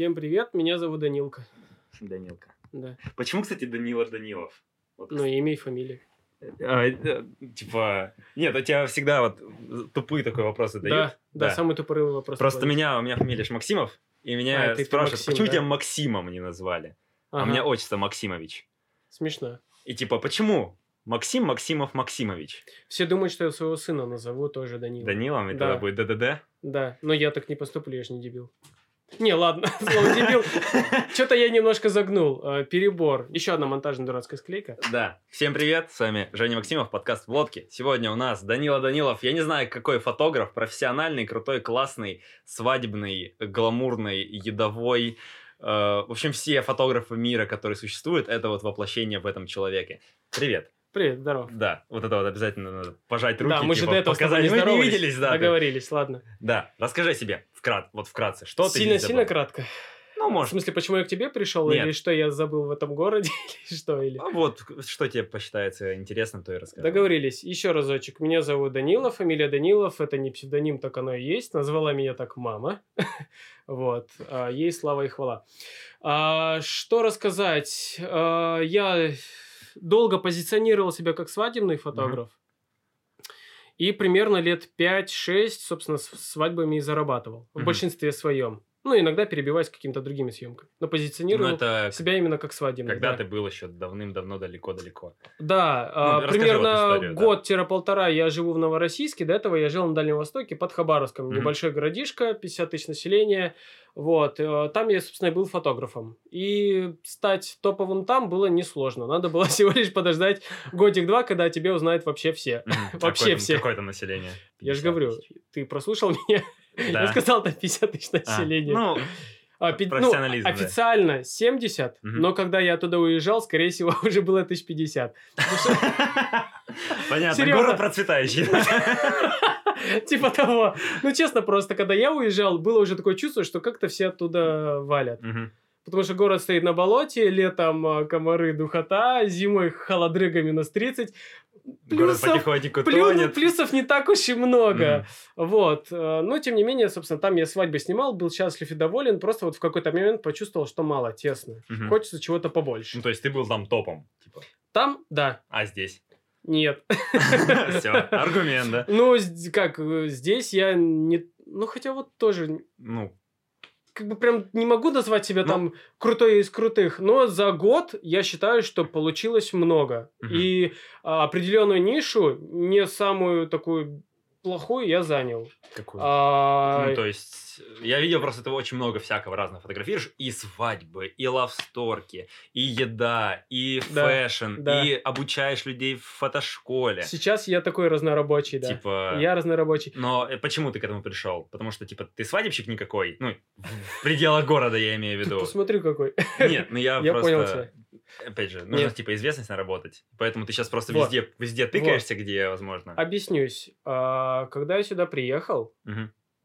Всем привет, меня зовут Данилка. Данилка. Да. Почему, кстати, Данила Данилов? Вот, Ну, имя и фамилия. а, э, типа, нет, у тебя всегда вот тупые такой вопросы Да, дают. да, Да. самый тупорылый вопрос. Просто меня, у меня фамилия ж Максимов, и меня А, спрашивают, Максим, почему да? тебя Максимом не назвали? А у Ага, меня отчество Максимович. Смешно. И типа, почему Максим Максимов Максимович? Все думают, что я своего сына назову тоже Данилом. Данилом, и Да. тогда будет ДДД? Да, но я так не поступлю, я же не дебил. Не, ладно, слово дебил. Что-то я немножко загнул. э, Перебор. Еще одна монтажная дурацкая склейка. Да. Всем привет, с вами Женя Максимов, подкаст в лодке. Сегодня у нас Данила Данилов. Я не знаю, какой фотограф, профессиональный, крутой, классный, свадебный, гламурный, едовой. Э, в общем, все фотографы мира, которые существуют, это вот воплощение в этом человеке. Привет. Привет, здорово. Да, вот это вот обязательно надо пожать руки. да, мы же типа, до этого с тобой показать. не Мы не виделись, да. ты- Договорились, ладно. Да, расскажи о себе, вкрат, вот вкратце, что ты Сильно-сильно кратко. Ну, В может. смысле, почему я к тебе пришел, Нет. или что я забыл в этом городе, или что, или... А Вот, что тебе посчитается интересным, то и расскажи. Договорились. Еще разочек. Меня зовут Данилов, фамилия Данилов. Это не псевдоним, так оно и есть. Назвала меня так мама. Вот. А, Ей слава и хвала. А, Что рассказать? А, Я долго позиционировал себя как свадебный фотограф. И примерно лет 5-6, собственно, с свадьбами и зарабатывал. В Мгм. большинстве своем. Ну, иногда перебиваясь какими-то другими съемками. Но Ну, позиционировал это себя именно как свадебный. когда да. ты был еще давным-давно далеко-далеко. Да, а, Ну, расскажи вот примерно историю, да. год-полтора я живу в Новороссийске. До этого я жил на Дальнем Востоке под Хабаровском. Мгм. Небольшой городишко, 50 тысяч населения. Вот. э, Там я, собственно, был фотографом. И стать топовым там было несложно. Надо было всего лишь подождать годик-два, когда о тебе узнают вообще все. Вообще Какое все. Какое там население? Я же 50 говорю, ты прослушал меня? Да. Я сказал, там 50 тысяч А, населения. Ну, А, ну, профессионализм, да. официально 70, Мгм. но когда я оттуда уезжал, скорее всего, уже было 1050. Потому что- понятно, город процветающий. Типа того. Ну, честно, просто, когда я уезжал, было уже такое чувство, что как-то все оттуда валят. Потому что город стоит на болоте, летом а, комары, духота, зимой холодрыга минус 30. Плюсов, потихоньку плю- тонет. плюсов не так уж и много. Мгм. Вот. э, Но, тем не менее, собственно, там я свадьбы снимал, был счастлив и доволен. Просто вот в какой-то момент почувствовал, что мало, тесно. Мгм. Хочется чего-то побольше. Ну, то есть ты был там топом, типа. Там, да, А здесь? нет. Все, аргумент, да? Ну, как, э, здесь я не... Ну, хотя вот тоже Ну, как бы прям не могу назвать себя Ну. там крутой из крутых, но за год я считаю, что получилось много. Мгм. И а, определенную нишу, не самую такую плохую, я занял. какую? А, Ну, то есть, я видел просто ты очень много всякого разного фотографируешь. И свадьбы, и лавсторки, и еда, и Да, fashion, да. и обучаешь людей в фотошколе. Сейчас я такой разнорабочий, да. Типа... Я разнорабочий. Но э, почему ты к этому пришел? Потому что, типа, ты свадебщик никакой? Ну, в пределах города, я имею в Ты виду. посмотри какой. Нет, ну я, Я просто... понял тебя. Опять же, нужно, Нет. типа, известность наработать. Поэтому ты сейчас просто Вот. везде, везде тыкаешься, где возможно. Объяснюсь. А, когда я сюда приехал.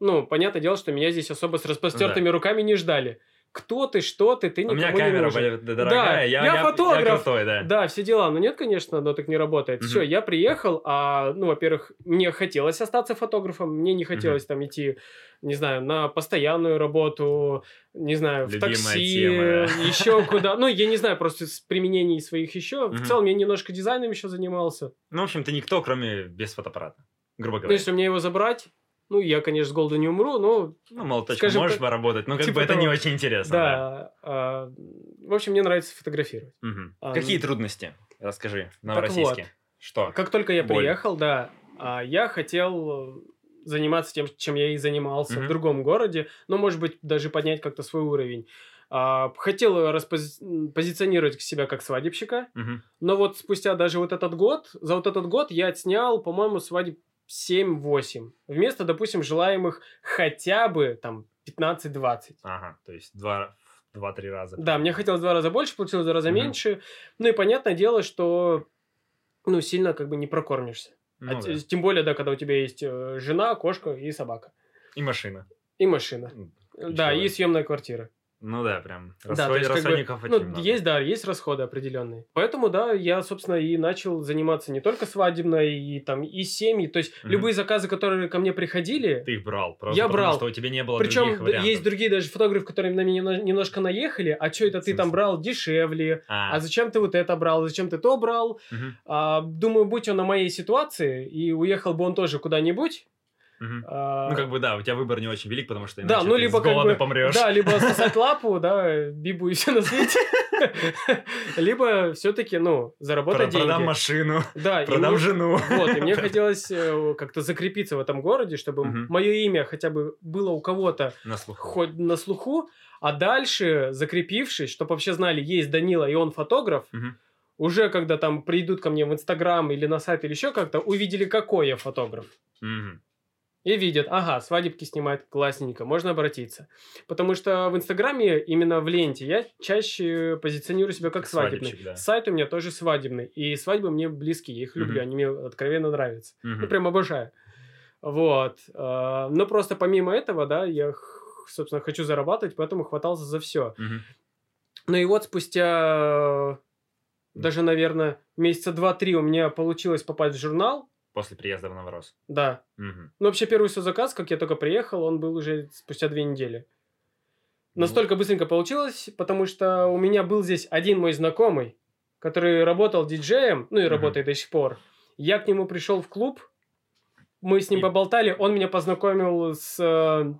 Ну, понятное дело, что меня здесь особо с распростертыми руками не ждали. Кто ты, что ты, ты У никому меня не камера нужен. более дорогая, я, я фотограф. крутой, да. Да, все дела. Но нет, конечно, оно так не работает. Мгм. Все, я приехал, а, ну, во-первых, мне хотелось остаться фотографом, мне не хотелось там идти, не знаю, на постоянную работу, не знаю, в Любимая такси, тема. еще куда. Ну, я не знаю, просто с применений своих еще. В целом, я немножко дизайном еще занимался. Ну, в общем, ты никто, кроме без фотоаппарата, грубо Ну, говоря. если мне его забрать, ну, я, конечно, с голоду не умру, но Ну, молоточком скажем можешь так, поработать, но как типа бы это того. не очень интересно. Да. да. а, в общем, мне нравится фотографировать. Мгм. А, Какие ну- трудности? Расскажи, Новороссийске. Что? Как только я Боль. приехал, да, а, я хотел заниматься тем, чем я и занимался Мгм. в другом городе, но, может быть, даже поднять как-то свой уровень. А, Хотел распози- м, позиционировать себя как свадебщика, Мгм. но вот спустя даже вот этот год, за вот этот год я отснял, по-моему, свадеб 7-8. Вместо, допустим, желаемых хотя бы там 15-20. Ага, то есть два, два-три раза. Да, мне хотелось два раза больше, получилось два раза Мгм. меньше. Ну и понятное дело, что ну, сильно как бы не прокормишься. Ну А да. т- Тем более, да, когда у тебя есть э, жена, кошка и собака. И машина. И машина. М, Да, и ключевое. съемная квартира. Ну да, прям. Да, то Расход- есть, как бы, расходников ну, много. есть, да, есть расходы определенные. Поэтому, да, я, собственно, и начал заниматься не только свадебной, и там, и семьи. То есть, Мгм. любые заказы, которые ко мне приходили, Ты их брал. Просто Я брал. что у тебя не было Причем других вариантов. есть другие даже фотографы, которые на меня немно- немножко наехали. А что это ты там брал дешевле? А, А зачем ты вот это брал? Зачем ты то брал? мгм, А, думаю, будь он на моей ситуации, и уехал бы он тоже куда-нибудь. Мгм. а, Ну, как бы, да, у тебя выбор не очень велик, потому что Да, иначе ну, ты либо с как голода бы- помрешь. Да, либо сосать лапу, да, бибу и все на свете. Либо все-таки, ну, заработать деньги. Продам машину, Да, продам ну, жену. Вот, и мне хотелось э, как-то закрепиться в этом городе, чтобы мое имя хотя бы было у кого-то хоть на слуху, а дальше, закрепившись, чтобы вообще знали, есть Данила, и он фотограф, уже когда там придут ко мне в Инстаграм или на сайт или еще как-то, увидели, какой я фотограф. Мгм. И видят, ага, свадебки снимает классненько, можно обратиться. Потому что в Инстаграме, именно в ленте, я чаще позиционирую себя как свадебный. да. Сайт у меня тоже свадебный. И свадьбы мне близкие, я их люблю, Мгм. они мне откровенно нравятся. Мгм. Ну, прям обожаю. Вот. А, Но просто помимо этого, да, я, собственно, хочу зарабатывать, поэтому хватался за все. Мгм. Ну и вот спустя даже, наверное, месяца два-три у меня получилось попасть в журнал. После приезда в Новорос. Да. Мгм. Ну, вообще, первый свой заказ, как я только приехал, он был уже спустя две недели. Ну. Настолько быстренько получилось, потому что у меня был здесь один мой знакомый, который работал диджеем, ну и Мгм. работает до сих пор. Я к нему пришел в клуб, мы с ним И- поболтали, он меня познакомил с э,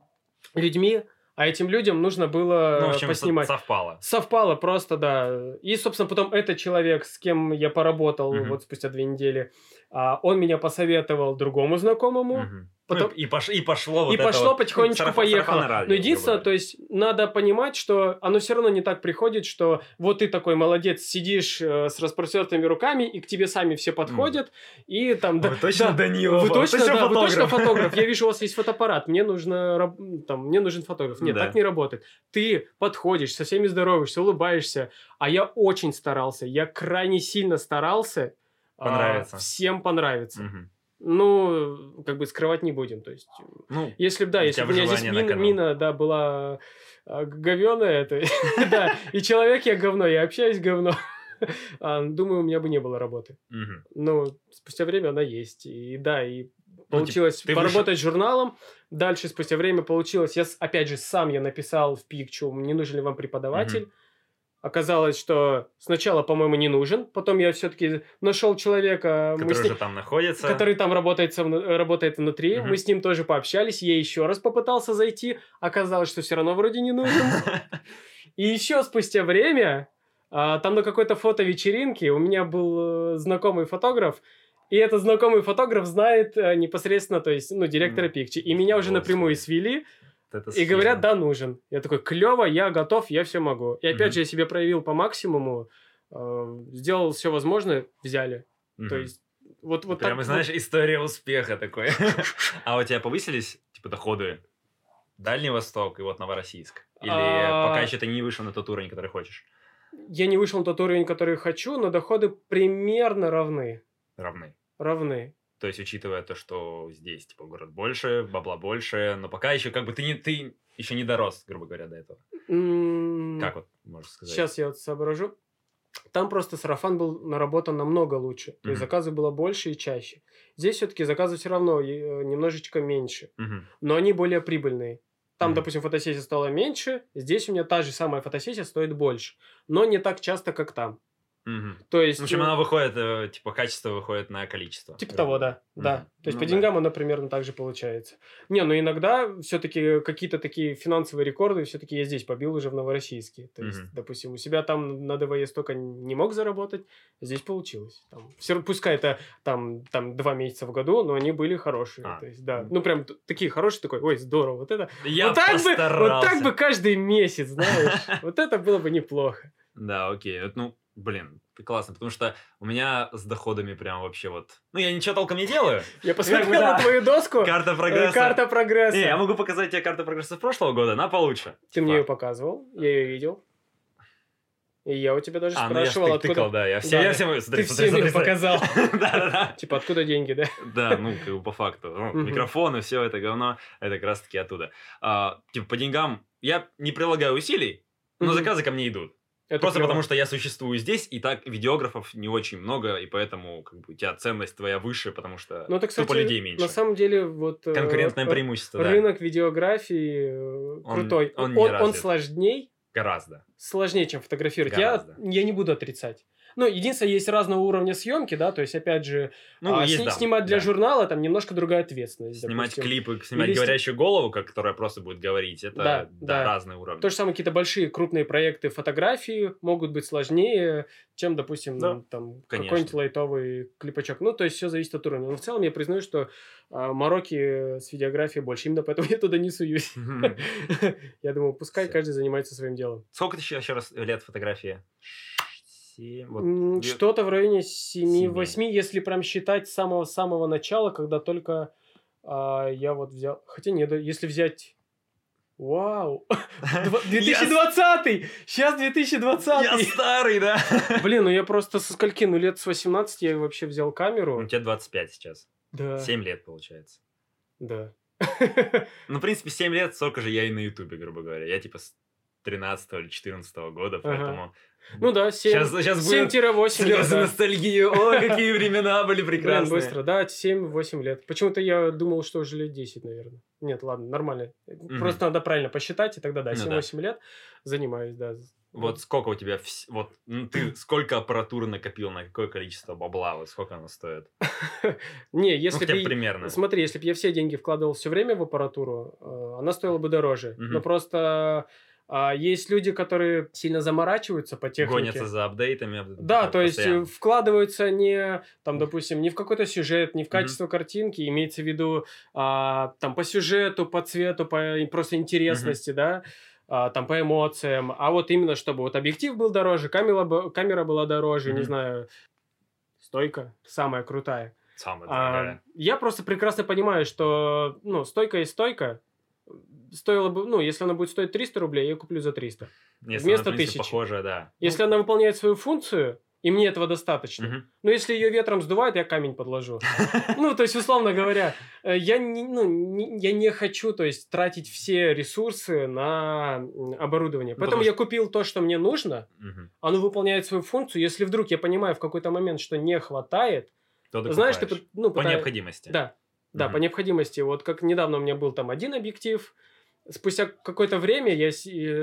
людьми, а этим людям нужно было Ну, в общем, поснимать. со- совпало. Совпало просто, да. И, собственно, потом этот человек, с кем я поработал Мгм. вот спустя две недели, а, он меня посоветовал другому знакомому. Мгм. Потом- Ну, и, пош- и пошло вот и пошло вот, потихонечку сарафан- поехало. Но единственное, то есть надо понимать, что оно все равно не так приходит, что вот ты такой молодец, сидишь э, с распростертыми руками, и к тебе сами все подходят, и там... Вы точно да, Данилов? Вы точно, точно да, вы точно фотограф? фотограф. Я вижу, у вас есть фотоаппарат. Мне нужно, там, мне нужен фотограф. Нет, Да. так не работает. Ты подходишь, со всеми здороваешься, улыбаешься. А я очень старался. Я крайне сильно старался. а, Понравиться. всем понравится. Мгм. Ну, как бы скрывать не будем. То есть, Ну, если бы, да, если бы у меня здесь на мина, да, была говеная, то да, и человек я говно, я общаюсь говно. А, Думаю, у меня бы не было работы. Но спустя время она есть. И да, и Ну, получилось поработать журналом. Дальше, спустя время, получилось... Я, опять же, сам я написал в Пикчу, не нужен ли вам преподаватель. Оказалось, что сначала, по-моему, не нужен. Потом я все-таки нашел человека, Который с ним- уже там находится. который там работает, работает внутри. Мгм. Мы с ним тоже пообщались. Я еще раз попытался зайти. Оказалось, что все равно вроде не нужен. И еще спустя время, а, там на какой-то фото-вечеринке у меня был э, знакомый фотограф, и этот знакомый фотограф знает э, непосредственно, то есть, ну, директора. Пикчи. И меня уже напрямую свели, это и говорят, да, нужен. Я такой, клево, я готов, я все могу. И опять же, я себя проявил по максимуму, э, сделал все возможное, взяли. То есть, вот, вот Прямо, так знаешь, история успеха такой. А у тебя повысились, типа, доходы? Дальний Восток и вот Новороссийск? Или А. пока еще ты не вышел на тот уровень, который хочешь? Я не вышел на тот уровень, который хочу, но доходы примерно равны. Равны. Равны. То есть, учитывая то, что здесь, типа, город больше, бабла больше, но пока еще, как бы, ты, не, ты еще не дорос, грубо говоря, до этого. М, Как вот, можешь сказать? Сейчас я вот соображу. Там просто сарафан был наработан намного лучше. То есть заказы было больше и чаще. Здесь все-таки заказы все равно э, немножечко меньше. Мгм. Но они более прибыльные. Там, Мгм. допустим, фотосессия стала меньше, здесь у меня та же самая фотосессия стоит больше. Но не так часто, как там. Мгм. То есть... В общем, э, она выходит, э, типа, качество выходит на количество. Типа того, да. Да. Мгм. То есть Ну по да. деньгам оно примерно так же получается. Не, ну иногда все-таки какие-то такие финансовые рекорды все-таки я здесь побил уже в Новороссийске. То есть, допустим, у себя там на ДВЕ столько не мог заработать, здесь получилось. Там, все, пускай это там, там два месяца в году, но они были хорошие. А. То есть, да. Ну, прям такие хорошие, такой, ой, здорово, вот это. Я вот, так бы, вот постарался. так бы каждый месяц, знаешь. Вот это было бы неплохо. Да, окей. Ну, блин, классно, потому что у меня с доходами прям вообще вот... Ну, я ничего толком не делаю. Я посмотрел на твою доску. Карта э, прогресса. Карта прогресса. Не, я могу показать тебе карту прогресса прошлого года, она получше. Ты Типа, мне ее показывал, я ее видел. И я у тебя даже А, ну я спрашивал, ты- откуда... тыкал, да. Я все, Да, я да. всем... Смотри, Ты смотри, всем смотри, показал. Да-да-да. Типа, откуда деньги, да? Да, ну, как бы по факту. Ну, Мгм. Микрофон и все это говно, это как раз таки оттуда. А, типа, по деньгам я не прилагаю усилий, Но заказы ко мне идут. Это Просто клёво. потому, что я существую здесь, и так видеографов не очень много, и поэтому как бы, у тебя ценность твоя выше, потому что Ну, это, кстати, тупо людей меньше. на самом деле, вот... э, Конкурентное р- преимущество, да. Рынок видеографии э, Он- крутой. он Он, он, развит. сложней, Гораздо. сложнее, чем фотографировать. Гораздо. Я, я не буду отрицать. Ну, единственное, есть разного уровня съемки, да, то есть, опять же, Ну, а, есть, сни- да, снимать для да. журнала там немножко другая ответственность. Снимать допустим. клипы, снимать Или говорящую голову, как, которая просто будет говорить, это Да, да, да. разные уровни. То же самое, какие-то большие крупные проекты фотографии могут быть сложнее, чем, допустим, Да, там какой-нибудь лайтовый клипачок. Ну, то есть все зависит от уровня. Но в целом я признаю, что а, мороки с видеографией больше. Именно поэтому я туда не суюсь. Я думаю, пускай каждый занимается своим делом. Сколько ты еще раз лет фотографии? Семь. Вот. М, две- Что-то в районе 7-8, Семи. если прям считать с самого-самого начала, когда только а, я вот взял... Хотя нет, если взять... Вау! Два- 2020! Сейчас 2020! Я старый, да? Блин, ну я просто со скольки? Ну лет с 18 я вообще взял У камеру. тебя 25 сейчас. Да. 7 лет, получается. Да. Ну, в принципе, 7 лет, столько же я и на Ютубе, грубо говоря. Я типа с 13 или 14 года, поэтому... Ну да, 7, Сейчас, сейчас будет 7-8 слезы лет. ностальгии. О, какие времена были Блин, прекрасные. быстро, да, 7-8 лет. Почему-то я думал, что уже лет 10, наверное. Нет, ладно, нормально. Просто надо правильно посчитать, и тогда да, Ну да. 7-8 лет занимаюсь, да. Вот сколько у тебя... вс- Вот ну, ты сколько аппаратуры накопил, на какое количество бабла? Вот сколько оно стоит? Не, Ну, если хотя бы примерно. Смотри, если бы я все деньги вкладывал все время в аппаратуру, э, она стоила бы дороже. Но просто а, есть люди, которые сильно заморачиваются по технике. Гонятся за апдейтами. Да, то есть э, постоянно. вкладываются не, там, допустим, не в какой-то сюжет, не в качество картинки, имеется в виду а, там по сюжету, по цвету, по просто интересности, да, а, там по эмоциям, а вот именно чтобы вот объектив был дороже, камера, камера была дороже, не Мгм. знаю, стойка самая крутая. Самое А, дорогое. я просто прекрасно понимаю, что, ну, стойка и стойка стоило бы, ну, если она будет стоить 300 рублей, я ее куплю за 300. Если вместо она, тысячи. похожая, да. Если она выполняет свою функцию, и мне этого достаточно. Мгм. Но если ее ветром сдувает, я камень подложу. Ну, то есть, условно говоря, э, я не, ну, не- я не хочу, то есть, тратить все ресурсы на оборудование. Ну, Поэтому я купил то, что мне нужно, Мгм. оно выполняет свою функцию. Если вдруг я понимаю в какой-то момент, что не хватает, То знаешь, ты ну, По необходимости. Да, да, Мгм. по необходимости. Вот как недавно у меня был там один объектив, спустя какое-то время я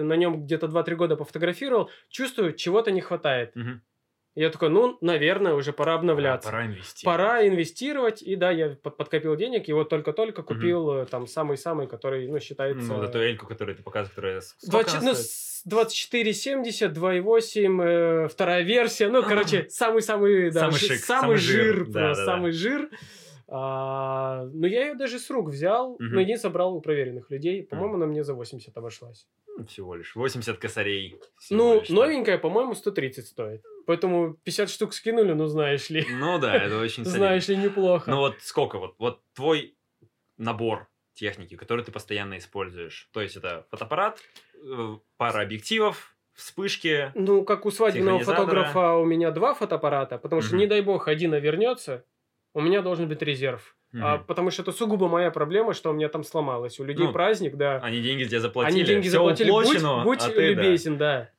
на нем где-то 2-3 года пофотографировал, чувствую, чего-то не хватает. Мгм. Я такой, ну, наверное, уже пора обновляться. Пора инвестировать. Пора инвестировать, и да, я под- подкопил денег, и вот только-только купил э, там самый-самый, который, ну, считается... Ну, вот эту эльку, которую ты показываешь, которая... с- сколько 20 она ну, стоит? с- 2470, 2.8, э, вторая версия. Ну, короче, самый-самый, да, Самый шик, самый самый жир. жир, Да, просто да, да. самый жир. А, ну, я ее даже с рук взял, Мгм. но единственное брал у проверенных людей. По-моему, она мне за 80 обошлась. Ну, Всего лишь. 80 косарей. Всего Ну, лишь, да. новенькая, по-моему, 130 стоит. Поэтому 50 штук скинули, ну, знаешь ли. Ну да, это очень. Знаешь ли, неплохо. Ну вот сколько вот, вот твой набор техники, который ты постоянно используешь. То есть это фотоаппарат, э, пара объективов, вспышки. Ну, как у свадебного фотографа у меня два фотоаппарата, потому что, не дай бог, один вернется, у меня должен быть резерв. А, Мгм. потому что это сугубо моя проблема, что у меня там сломалось. У людей Ну, праздник, да. Они деньги тебе заплатили, Они деньги всё заплатили. Будь, уплочено, будь а ты, да. любезен, да.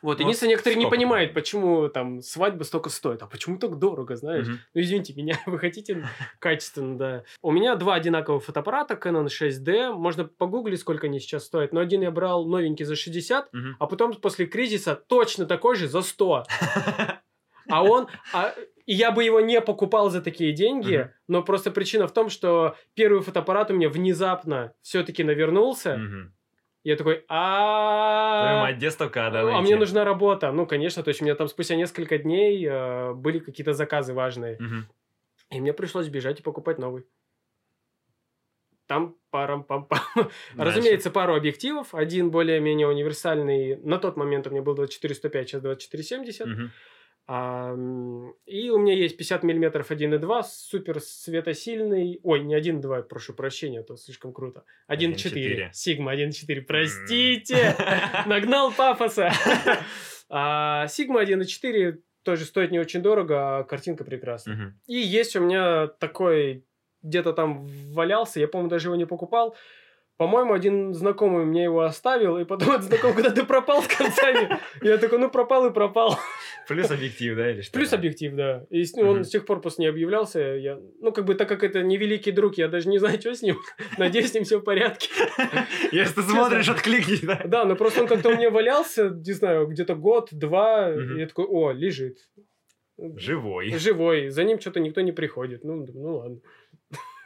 Вот, Ну, единственное, некоторые не понимают, почему там свадьба столько стоит. А почему так дорого, знаешь? Мгм. Ну, извините меня, вы хотите качественно, да. У меня два одинаковых фотоаппарата, Canon 6D. Можно погуглить, сколько они сейчас стоят. Но один я брал новенький за 60, Мгм. а потом после кризиса точно такой же за 100. А он... а- и я бы его не покупал за такие деньги, Мгм. но просто причина в том, что первый фотоаппарат у меня внезапно все-таки навернулся. Мгм. Я такой, Твою а мать, где а мне нужна работа. Ну, конечно, то есть у меня там спустя несколько дней э, были какие-то заказы важные. И мне пришлось бежать и покупать новый. Там парам пам пам. Разумеется, пару объективов. Один более-менее универсальный. На тот момент у меня был 24-105, сейчас 24-70. Мгм. А, и у меня есть 50 мм 1.2, супер светосильный. Ой, не 1.2, прошу прощения, а то слишком круто. 1.4. 1.4. Сигма 1.4, простите. Нагнал пафоса. А, Сигма 1.4 тоже стоит не очень дорого, а картинка прекрасная. Мгм. И есть у меня такой, где-то там валялся, я, по-моему, даже его не покупал. По-моему, один знакомый мне его оставил, и потом этот знакомый куда-то пропал с концами. Я такой, ну пропал и пропал. Плюс объектив, да, или что? Плюс объектив, да. И он с тех пор просто не объявлялся. Я, ну, как бы, так как это невеликий друг, я даже не знаю, что с ним. Надеюсь, с ним все в порядке. Если ты смотришь, откликни, да. Да, но просто он как-то у меня валялся, не знаю, где-то год-два. И я такой, о, лежит. Живой. Живой. За ним что-то никто не приходит. Ну, ну ладно.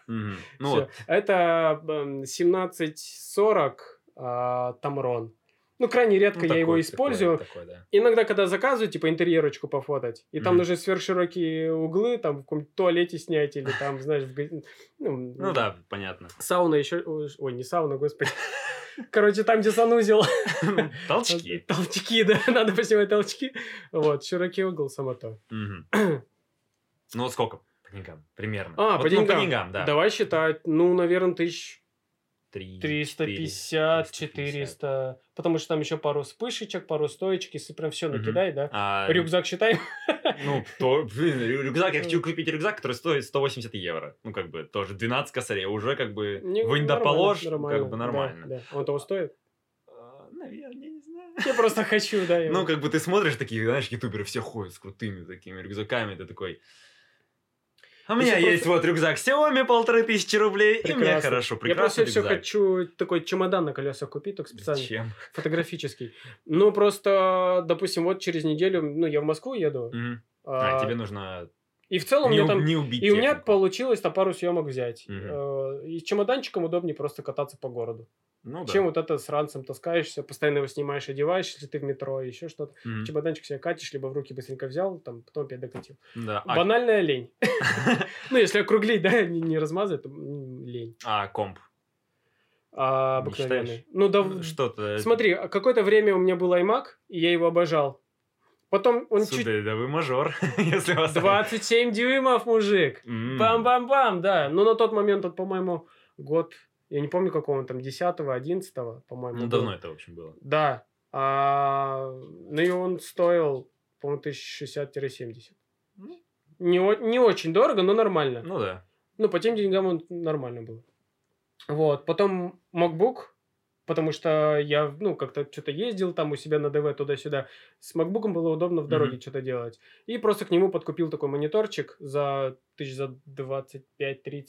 Мгм. Ну Всё. вот, Это эм, 1740 а, Тамрон. Ну, крайне редко ну, я его такой- использую. такой- такой, да. Иногда, когда заказываю, типа, интерьерочку пофотать, и там Мгм. нужны сверхширокие углы, там, в каком-то туалете снять, или там, знаешь, в ну, Ну да, понятно. Сауна еще... Ой, не сауна, господи. Короче, там, где санузел. Толчки. Толчки, да, надо поснимать толчки. Вот, широкий угол, само то. Ну вот сколько деньгам? Примерно. А, Вот, по ну, деньгам. по деньгам, да. Давай считать, ну, наверное, тысяч Три, 350, 400. 400. Потому что там еще пару вспышечек, пару стоечек, если прям все накидай, да. А, Рюкзак считаем. Ну, то, блин, рю- рюкзак, я хочу купить рюкзак, который стоит 180 евро. Ну, как бы, тоже 12 косарей. Уже, как бы, Не, вынь да нормально, положь, как бы да, нормально. Да, Он того стоит? А, Наверное, не знаю. Я просто хочу, да. его. Ну, как бы ты смотришь, такие, знаешь, ютуберы все ходят с крутыми такими рюкзаками, ты такой... У меня Если есть просто- вот рюкзак Xiaomi, полторы тысячи рублей, и мне Прекрасно. хорошо, Я прекрасный просто все рюкзак. хочу такой чемодан на колесах купить, только специально, Зачем? фотографический. Ну, просто, допустим, вот через неделю, ну, я в Москву еду. Мгм. а, А, тебе нужно И в целом не, мне там... не убить И у меня получилось там пару съемок взять. Э, И с чемоданчиком удобнее просто кататься по городу. Ну, да. Чем вот это с ранцем таскаешься, постоянно его снимаешь, одеваешь, если ты в метро, еще что-то. Мгм. Чемоданчик себе катишь, либо в руки быстренько взял, там, потом опять докатил. Да. А, Банальная лень. Ну, если округлить, да, не, размазать, то лень. а комп? А, обыкновенный. Ну, да, Что-то... смотри, а какое-то время у меня был iMac, и я его обожал. Потом он чуть... Сударь, да вы мажор, если вас... 27 дюймов, мужик! Бам-бам-бам, да. Ну, на тот момент, вот, по-моему, год, я не помню, какого он там, 10-го, 11 по-моему. Ну, был. давно это, в общем, было. Да. А, ну, и он стоил, по-моему, 1060-70. Ну. Не, не очень дорого, но нормально. Ну, да. Ну, по тем деньгам он нормально был. Вот. Потом MacBook, потому что я, ну, как-то что-то ездил там у себя на ДВ туда-сюда. С MacBook было удобно в дороге Мгм. что-то делать. И просто к нему подкупил такой мониторчик за тысяч за 25-30,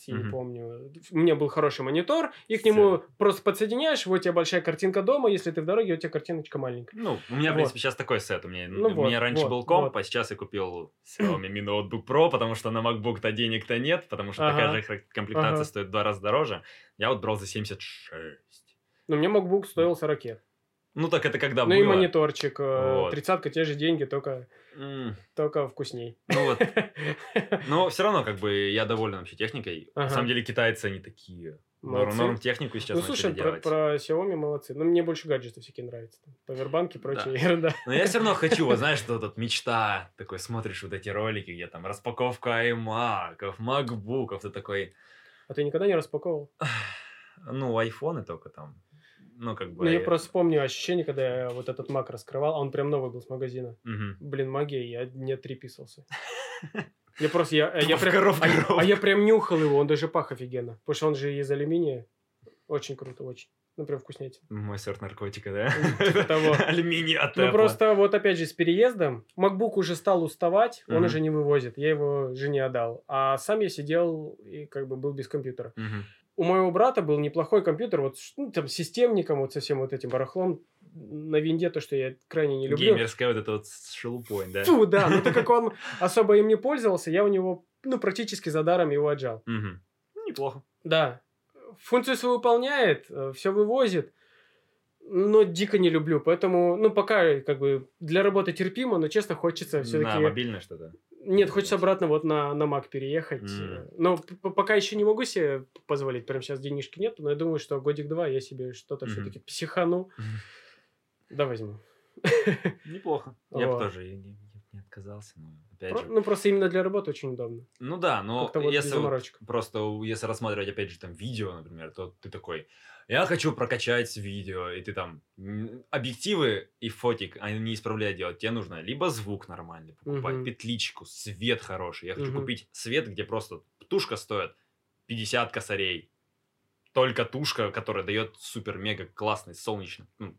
я не помню. У меня был хороший монитор, и к нему просто подсоединяешь, вот у тебя большая картинка дома, если ты в дороге, у тебя картиночка маленькая. Ну, у меня, в принципе, сейчас такой сет. У меня, Ну у меня вот, раньше вот, был комп, вот. а сейчас я купил Xiaomi Mi Notebook Pro, потому что на MacBook-то денег-то нет, потому что такая Ага. же хра- комплектация Ага. стоит в два раза дороже. Я вот брал за 76. Но мне MacBook стоил 40. Ну, так это когда ну было. и мониторчик. э, Вот. Тридцатка, те же деньги, только, М, только вкусней. Ну вот, но все равно, как бы, я доволен вообще техникой. На Ага. самом деле, китайцы, они такие. Норм, Молодцы. норм технику сейчас Ну, слушай, про, делать. про Xiaomi молодцы. Ну, мне больше гаджеты всякие нравятся. Там, Повербанки и прочая ерунда. Но я все равно хочу, вот знаешь, что тут мечта, такой смотришь вот эти ролики, где там распаковка iMac, макбуков, ты такой, А ты никогда не распаковывал? ну, айфоны только там, ну, как бы... Ну, я просто помню ощущение, когда я вот этот Mac раскрывал, а он прям новый был с магазина. Мгм. Блин, магия, я не отреписался. Я просто, я, я прям, коробку, а, а я прям нюхал его, он даже пах офигенно. Потому что он же из алюминия. Очень круто, очень. Ну, прям вкуснятина. Мой сорт наркотика, да? Типа того. Алюминий от Ну, просто вот опять же с переездом MacBook уже стал уставать, он уже не вывозит. Я его жене отдал. А сам я сидел и как бы был без компьютера. У моего брата был неплохой компьютер, вот ну, там с системником, вот со всем вот этим барахлом на винде, то, что я крайне не люблю. Геймерская вот эта вот с шелупой, да? Фу, да, но так как он особо им не пользовался, я у него, ну, практически за даром его отжал. Мгм. Ну, Неплохо. Да, функцию свою выполняет, все вывозит, но дико не люблю, поэтому, ну, пока, как бы, для работы терпимо, но, честно, хочется На все-таки... мобильное что-то. Нет, хочется обратно вот на, на Mac переехать. М. Но пока еще не могу себе позволить, прям сейчас денежки нет, но я думаю, что годик-два я себе что-то Мгм. все-таки психану. Мгм. Да, возьму. Неплохо. Я бы тоже не, отказался, но опять Про- же. ну, просто именно для работы очень удобно. Ну да, но вот если вот просто если рассматривать опять же там видео, например, то ты такой, я хочу прокачать видео, и ты там объективы и фотик, они не исправляют делать. Тебе нужно либо звук нормальный покупать, Мгм. петличку, свет хороший. Я хочу Мгм. купить свет, где просто тушка стоит 50 косарей. только тушка, которая дает супер-мега классный солнечный, ну,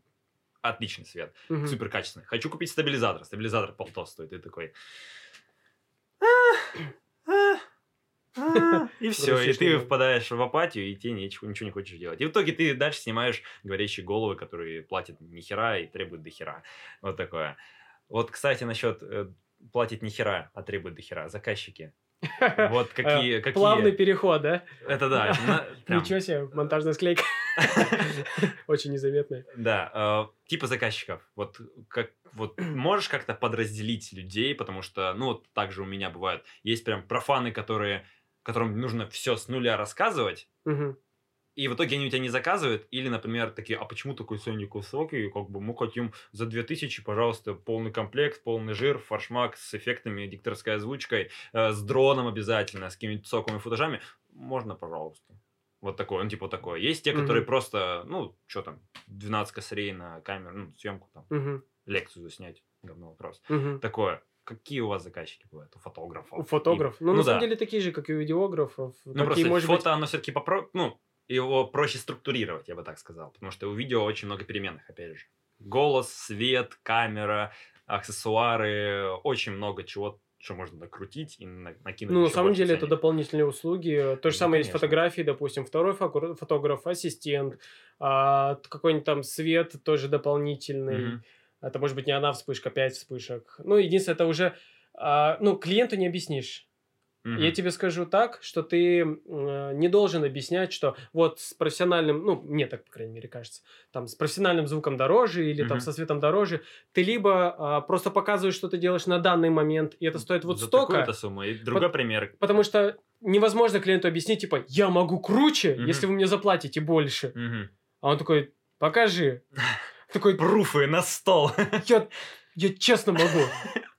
отличный свет, Мгм. супер качественный. Хочу купить стабилизатор, стабилизатор полто стоит, и такой... И все, и ты впадаешь в апатию, и тебе ничего, ничего не хочешь делать. И в итоге ты дальше снимаешь говорящие головы, которые платят ни хера и требуют до хера. Вот такое. Вот, кстати, насчет э, платить ни хера, а требуют до хера. Заказчики. Вот какие... Э, какие... Плавный переход, да? Это да. Ничего себе, монтажная склейка. Очень незаметная. Да, э, типа заказчиков. Вот как вот можешь как-то подразделить людей, потому что, ну, вот так же у меня бывает. Есть прям профаны, которые, которым нужно все с нуля рассказывать, и в итоге они у тебя не заказывают, или, например, такие, а почему такой ценник высокий, как бы мы хотим за 2000, пожалуйста, полный комплект, полный жир, фаршмак с эффектами, дикторской озвучкой, э, с дроном обязательно, с какими-то соковыми футажами, можно, пожалуйста. Вот такой, он типа такой. Есть те, которые Мгм. просто, ну, что там, 12 косарей на камеру, ну, съемку там, Мгм. лекцию заснять, говно вопрос. Мгм. Такое. Какие у вас заказчики бывают у фотографов? У фотограф. И- Ну, на самом да. деле, такие же, как и у видеографов. Ну, Какие, просто может быть, фото, оно все-таки попро... ну, его проще структурировать, я бы так сказал. Потому что у видео очень много переменных, опять же. Голос, свет, камера, аксессуары, очень много чего, что можно накрутить и на- накинуть. Ну, на самом деле, это ценник. дополнительные услуги. То же Ну, самое есть конечно. фотографии, допустим, второй фотограф, ассистент, а, какой-нибудь там свет тоже дополнительный. Мгм. Это может быть не одна вспышка, пять вспышек. Ну, единственное, это уже, а, ну, клиенту не объяснишь. Мгм. Я тебе скажу так, что ты э, не должен объяснять, что вот с профессиональным, ну, мне так, по крайней мере, кажется, там, с профессиональным звуком дороже или там Мгм. со светом дороже, ты либо а, просто показываешь, что ты делаешь на данный момент, и это стоит вот За столько, такую-то сумму. И другой пример. потому что невозможно клиенту объяснить, типа, я могу круче, Мгм. если вы мне заплатите больше. Мгм. А он такой, покажи. Такой, Пруфы на стол. я, я честно могу.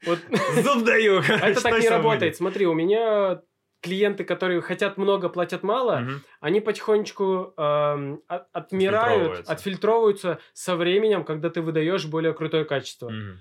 Вот. Зуб даю. Это так не работает. Смотри, у меня клиенты, которые хотят много, платят мало, Мгм. они потихонечку от- отмирают, Отфильтровываются. отфильтровываются со временем, когда ты выдаешь более крутое качество. Мгм.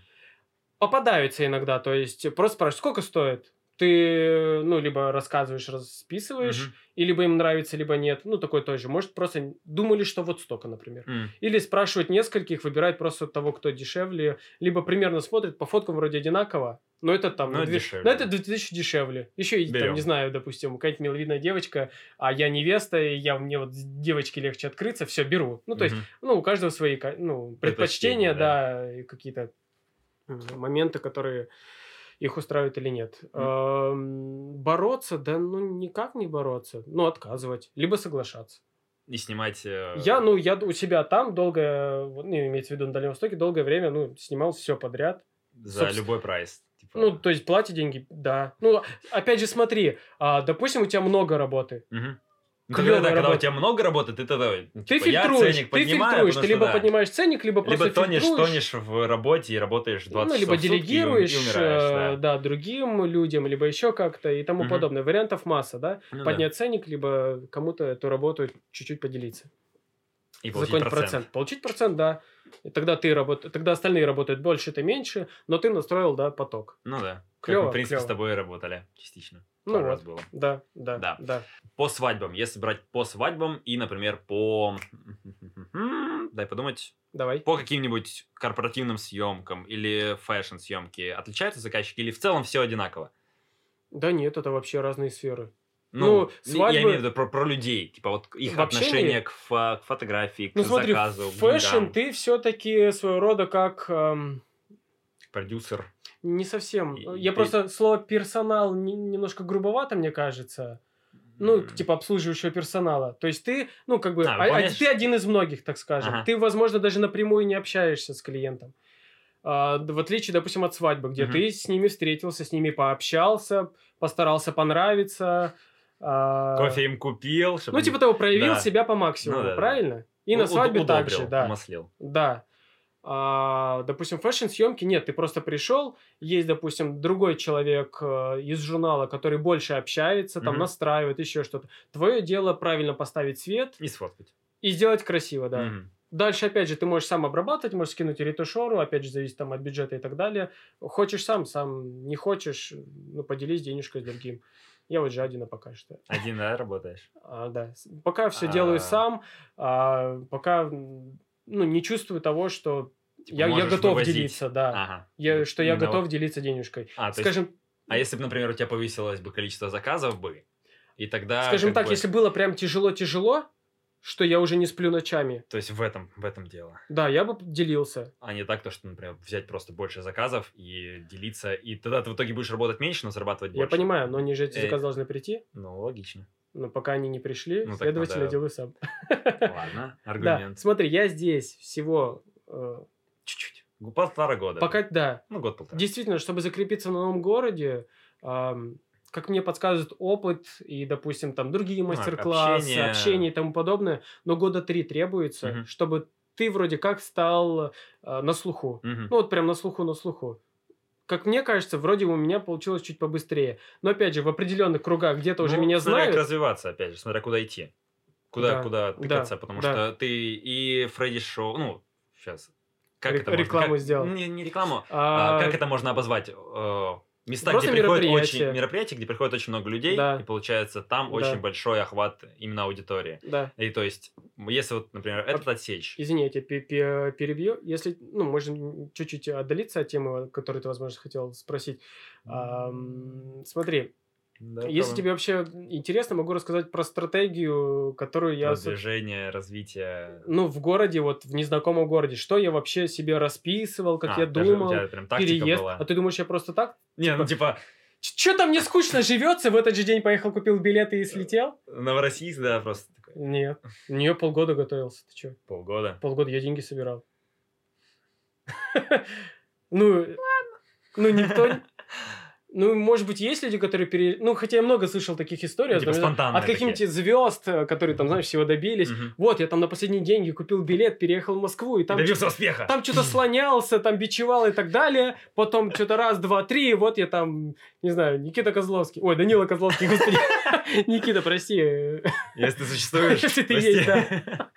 Попадаются иногда, то есть просто спрашивают, сколько стоит? Ты, ну, либо рассказываешь, расписываешь, Мгм. и либо им нравится, либо нет. Ну, такой тоже. Может, просто думали, что вот столько, например. М. Или спрашивают нескольких, выбирают просто того, кто дешевле, либо примерно смотрят, по фоткам вроде одинаково, но это там... Но две- дешевле, но это да. 2000 дешевле. Еще, и, там, Берем. не знаю, допустим, какая-нибудь миловидная девочка, а я невеста, и я, мне вот девочке легче открыться, все, беру. Ну, то есть, Мгм. ну, у каждого свои ну, Предпочтения, да, и какие-то моменты, которые их устраивают или нет. Эм, Бороться, да ну никак не бороться. Ну, отказывать, либо соглашаться. И снимать... э, Я, ну, я у себя там долгое, вот, ну, имеется в виду на Дальнем Востоке, долгое время, ну, снимал все подряд. За собственно- любой прайс. Типа, Ну, то есть платить деньги, да. Ну, опять же, смотри, а, допустим, у тебя много работы. Мгм. Ну, когда, когда у тебя много работы, ты тогда ну, Ты типа, я фильтруешь, ценник ты поднимаю, фильтруешь, ты либо да. поднимаешь ценник, либо просто Либо тонешь, фильтруешь. тонешь в работе и работаешь 20 ну, либо часов в сутки и ум- и делегируешь, умираешь, э, да. да, другим людям, либо еще как-то и тому Мгм. подобное. Вариантов масса, да? Ну да. Поднять ценник, либо кому-то эту работу чуть-чуть поделиться. И получить процент. процент. Получить процент, да. И тогда ты работаешь, тогда остальные работают больше, ты меньше, но ты настроил, да, поток. Ну да. Как Клёво, мы, в принципе, с клёво. тобой работали частично. Ну Пару вот. раз было. Да, да, Да. да. По свадьбам. Если брать по свадьбам и, например, по... Дай подумать. Давай. По каким-нибудь корпоративным съемкам или fashion-съемки отличаются заказчики или в целом все одинаково? Да нет, это вообще разные сферы. Ну, Ну, я свадьбы- имею в виду про, про людей, типа вот их В общении? отношение к, фо- к фотографии, к Ну смотри, заказу, fashion ты все-таки своего рода как... эм, продюсер. не совсем. И- Я и- просто слово персонал не- немножко грубовато, мне кажется. Ну, типа обслуживающего персонала. То есть ты, ну, как бы, А, а- а выполняешь- ты один из многих, так скажем. Ага. Ты, возможно, даже напрямую не общаешься с клиентом. А, в отличие, допустим, от свадьбы, где Мгм. ты с ними встретился, с ними пообщался, постарался понравиться. а, Кофе им купил. чтобы Ну, типа того, проявил Да. себя по максимуму, Ну да, да. правильно? И у- на свадьбе удобрил, также, да. умаслил. Да. А, допустим, фэшн-съемки нет, ты просто пришел, есть, допустим, другой человек э, из журнала, который больше общается, там Мгм. настраивает, еще что-то. Твое дело правильно поставить свет И сфоткать. и сделать красиво, да. Мгм. Дальше, опять же, ты можешь сам обрабатывать, можешь скинуть ретушеру, опять же, зависит там от бюджета и так далее. Хочешь сам, сам, не хочешь, ну, поделись денежкой с другим. Я вот жадина пока что. Один, да, работаешь? А, да. Пока все делаю А. сам, а, пока ну, не чувствую того, что Типа, я, я готов вывозить. делиться, да. Ага. Я, что я именно готов вот. делиться денежкой. А, то есть- Скажем, а если бы, например, у тебя повысилось бы количество заказов бы, и тогда... скажем так, бы- если было прям тяжело-тяжело, что я уже не сплю ночами, То есть в этом, в этом дело. да, я бы делился. А не так, то, что, например, взять просто больше заказов и делиться, и тогда ты в итоге будешь работать меньше, но зарабатывать больше. Я понимаю, но они же эти Э. заказы должны прийти. Ну, логично. Но пока они не пришли, Ну, следовательно, надо- делаю сам. Ладно, Да, аргумент. смотри, я здесь всего... э, Чуть-чуть. Полтора года. Пока, да, Ну, год-полтора. Действительно, чтобы закрепиться в новом городе, ам, как мне подсказывает опыт и, допустим, там другие Ну, мастер-классы, общение. общение. и тому подобное, но года три требуется, Мгм. чтобы ты вроде как стал а, на слуху. Мгм. Ну вот прям на слуху, на слуху. Как мне кажется, вроде у меня получилось чуть побыстрее. Но опять же, в определенных кругах где-то уже Ну, меня смотря знают. как развиваться, опять же, смотря куда идти. Куда, Да, куда да, тыкаться, потому да. что ты и Фредди Шоу, ну, сейчас, как Рек- это можно- рекламу как- сделал. Не, не рекламу, А, а как это можно обозвать? Места, Просто где приходит мероприятие. очень мероприятия, где приходит очень много людей, Да. и получается там Да. очень большой охват именно аудитории. Да. И то есть, если вот, например, этот отсечь, Извини, я тебя пе- пе- перебью. Если, ну, можем чуть-чуть отдалиться от темы, которую ты, возможно, хотел спросить. Ам, смотри, да, если тебе вообще интересно, могу рассказать про стратегию, которую я... продвижение, развитие. Ну, в городе, вот в незнакомом городе, что я вообще себе расписывал, как А, я думал, тебя прям тактика переезд. была. А ты думаешь, я просто так? Не, ну типа Че там мне скучно живется? В этот же день поехал, купил билеты и слетел? Новороссийск, да, просто такой, Нет. Не, полгода готовился. Ты че? полгода. Полгода я деньги собирал. Ну, ну никто... Ну, может быть, есть люди, которые пере... Ну, хотя я много слышал таких историй. Типа спонтанные От каких-нибудь звезд, э, которые там, знаешь, всего добились. Мгм. Вот, я там на последние деньги купил билет, переехал в Москву, и там... добился успеха. Там что-то слонялся, там бичевал и так далее. Потом что-то раз, два, три, и вот я там, не знаю, Никита Козловский. Ой, Данила Козловский, господи. Никита, прости. Если ты существуешь, Если ты есть, да.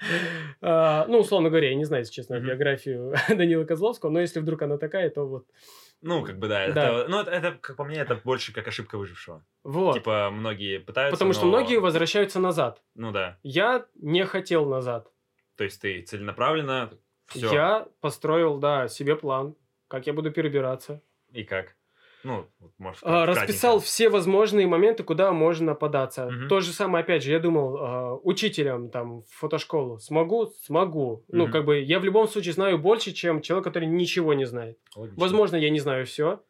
А, Ну, условно говоря, я не знаю, если честно, биографию Данила Козловского, но если вдруг она такая, то вот. Ну, как бы да. Да. Это, ну, это, как по мне, это больше как ошибка выжившего. Вот. Типа, многие пытаются, Потому что но- многие возвращаются назад. Ну да. Я не хотел назад. То есть ты целенаправленно, все. Я построил, да, себе план, как я буду перебираться. И как? Ну, можешь А, расписал все возможные моменты, куда можно податься. Мгм. То же самое, опять же, я думал, а, учителем там в фотошколу смогу, смогу. Ну, Мгм. как бы я в любом случае знаю больше, чем человек, который ничего не знает. Логично. Возможно, я не знаю все.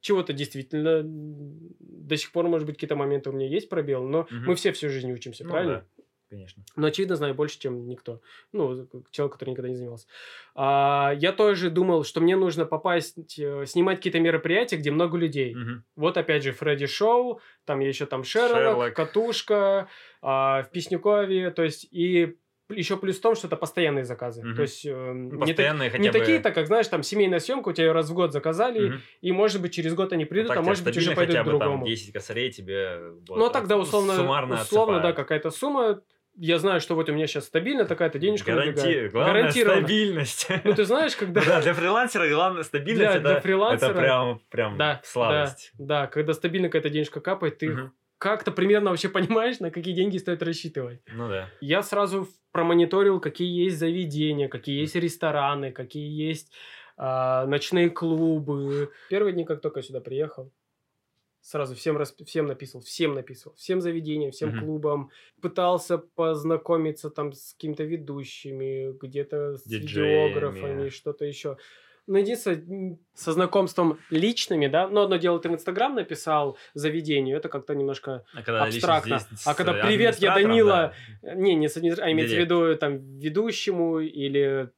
Чего-то действительно до сих пор, может быть, какие-то моменты у меня есть пробел, но Мгм. мы все всю жизнь учимся, Ну правильно? да, конечно. Но, очевидно, знаю больше, чем никто. Ну, человек, который никогда не занимался. А, я тоже думал, что мне нужно попасть, э, снимать какие-то мероприятия, где много людей. Мгм. Вот опять же Фредди Шоу, там еще там Шерлок, Шерлок. Катушка, а, в Песнюкове, то есть и еще плюс в том, что это постоянные заказы. Мгм. То есть э, Ну, не, так- хотя не бы... такие-то, как знаешь, там семейная съемка, у тебя ее раз в год заказали, Мгм. и может быть через год они придут, Ну, так а может быть уже пойдут хотя бы другому. там 10 косарей тебе... вот, Ну а тогда от- условно, суммарно условно да, какая-то сумма. Я знаю, что вот у меня сейчас стабильно такая-то денежка Гаранти... Главное, стабильность. Ну ты знаешь, когда... Да, для фрилансера главное стабильность. Для- это, для фрилансера- это прям, прям Да, сладость. Да, да, когда стабильно какая-то денежка капает, ты Мгм. как-то примерно вообще понимаешь, на какие деньги стоит рассчитывать. Ну да. Я сразу промониторил, какие есть заведения, какие есть рестораны, какие есть а, ночные клубы. Первые дни, как только сюда приехал, сразу всем, расп- всем написал, всем написал, всем заведениям, всем Мгм. клубам. Пытался познакомиться там с какими-то ведущими, где-то с Диджеями. видеографами, что-то еще. Но единственное, м, со знакомством личными, да, ну, одно дело, ты в Инстаграм написал заведению, это как-то немножко А когда Абстрактно. здесь А когда «Привет, я администратором, Данила», да. не, не с администра- а имеется в виду там ведущему или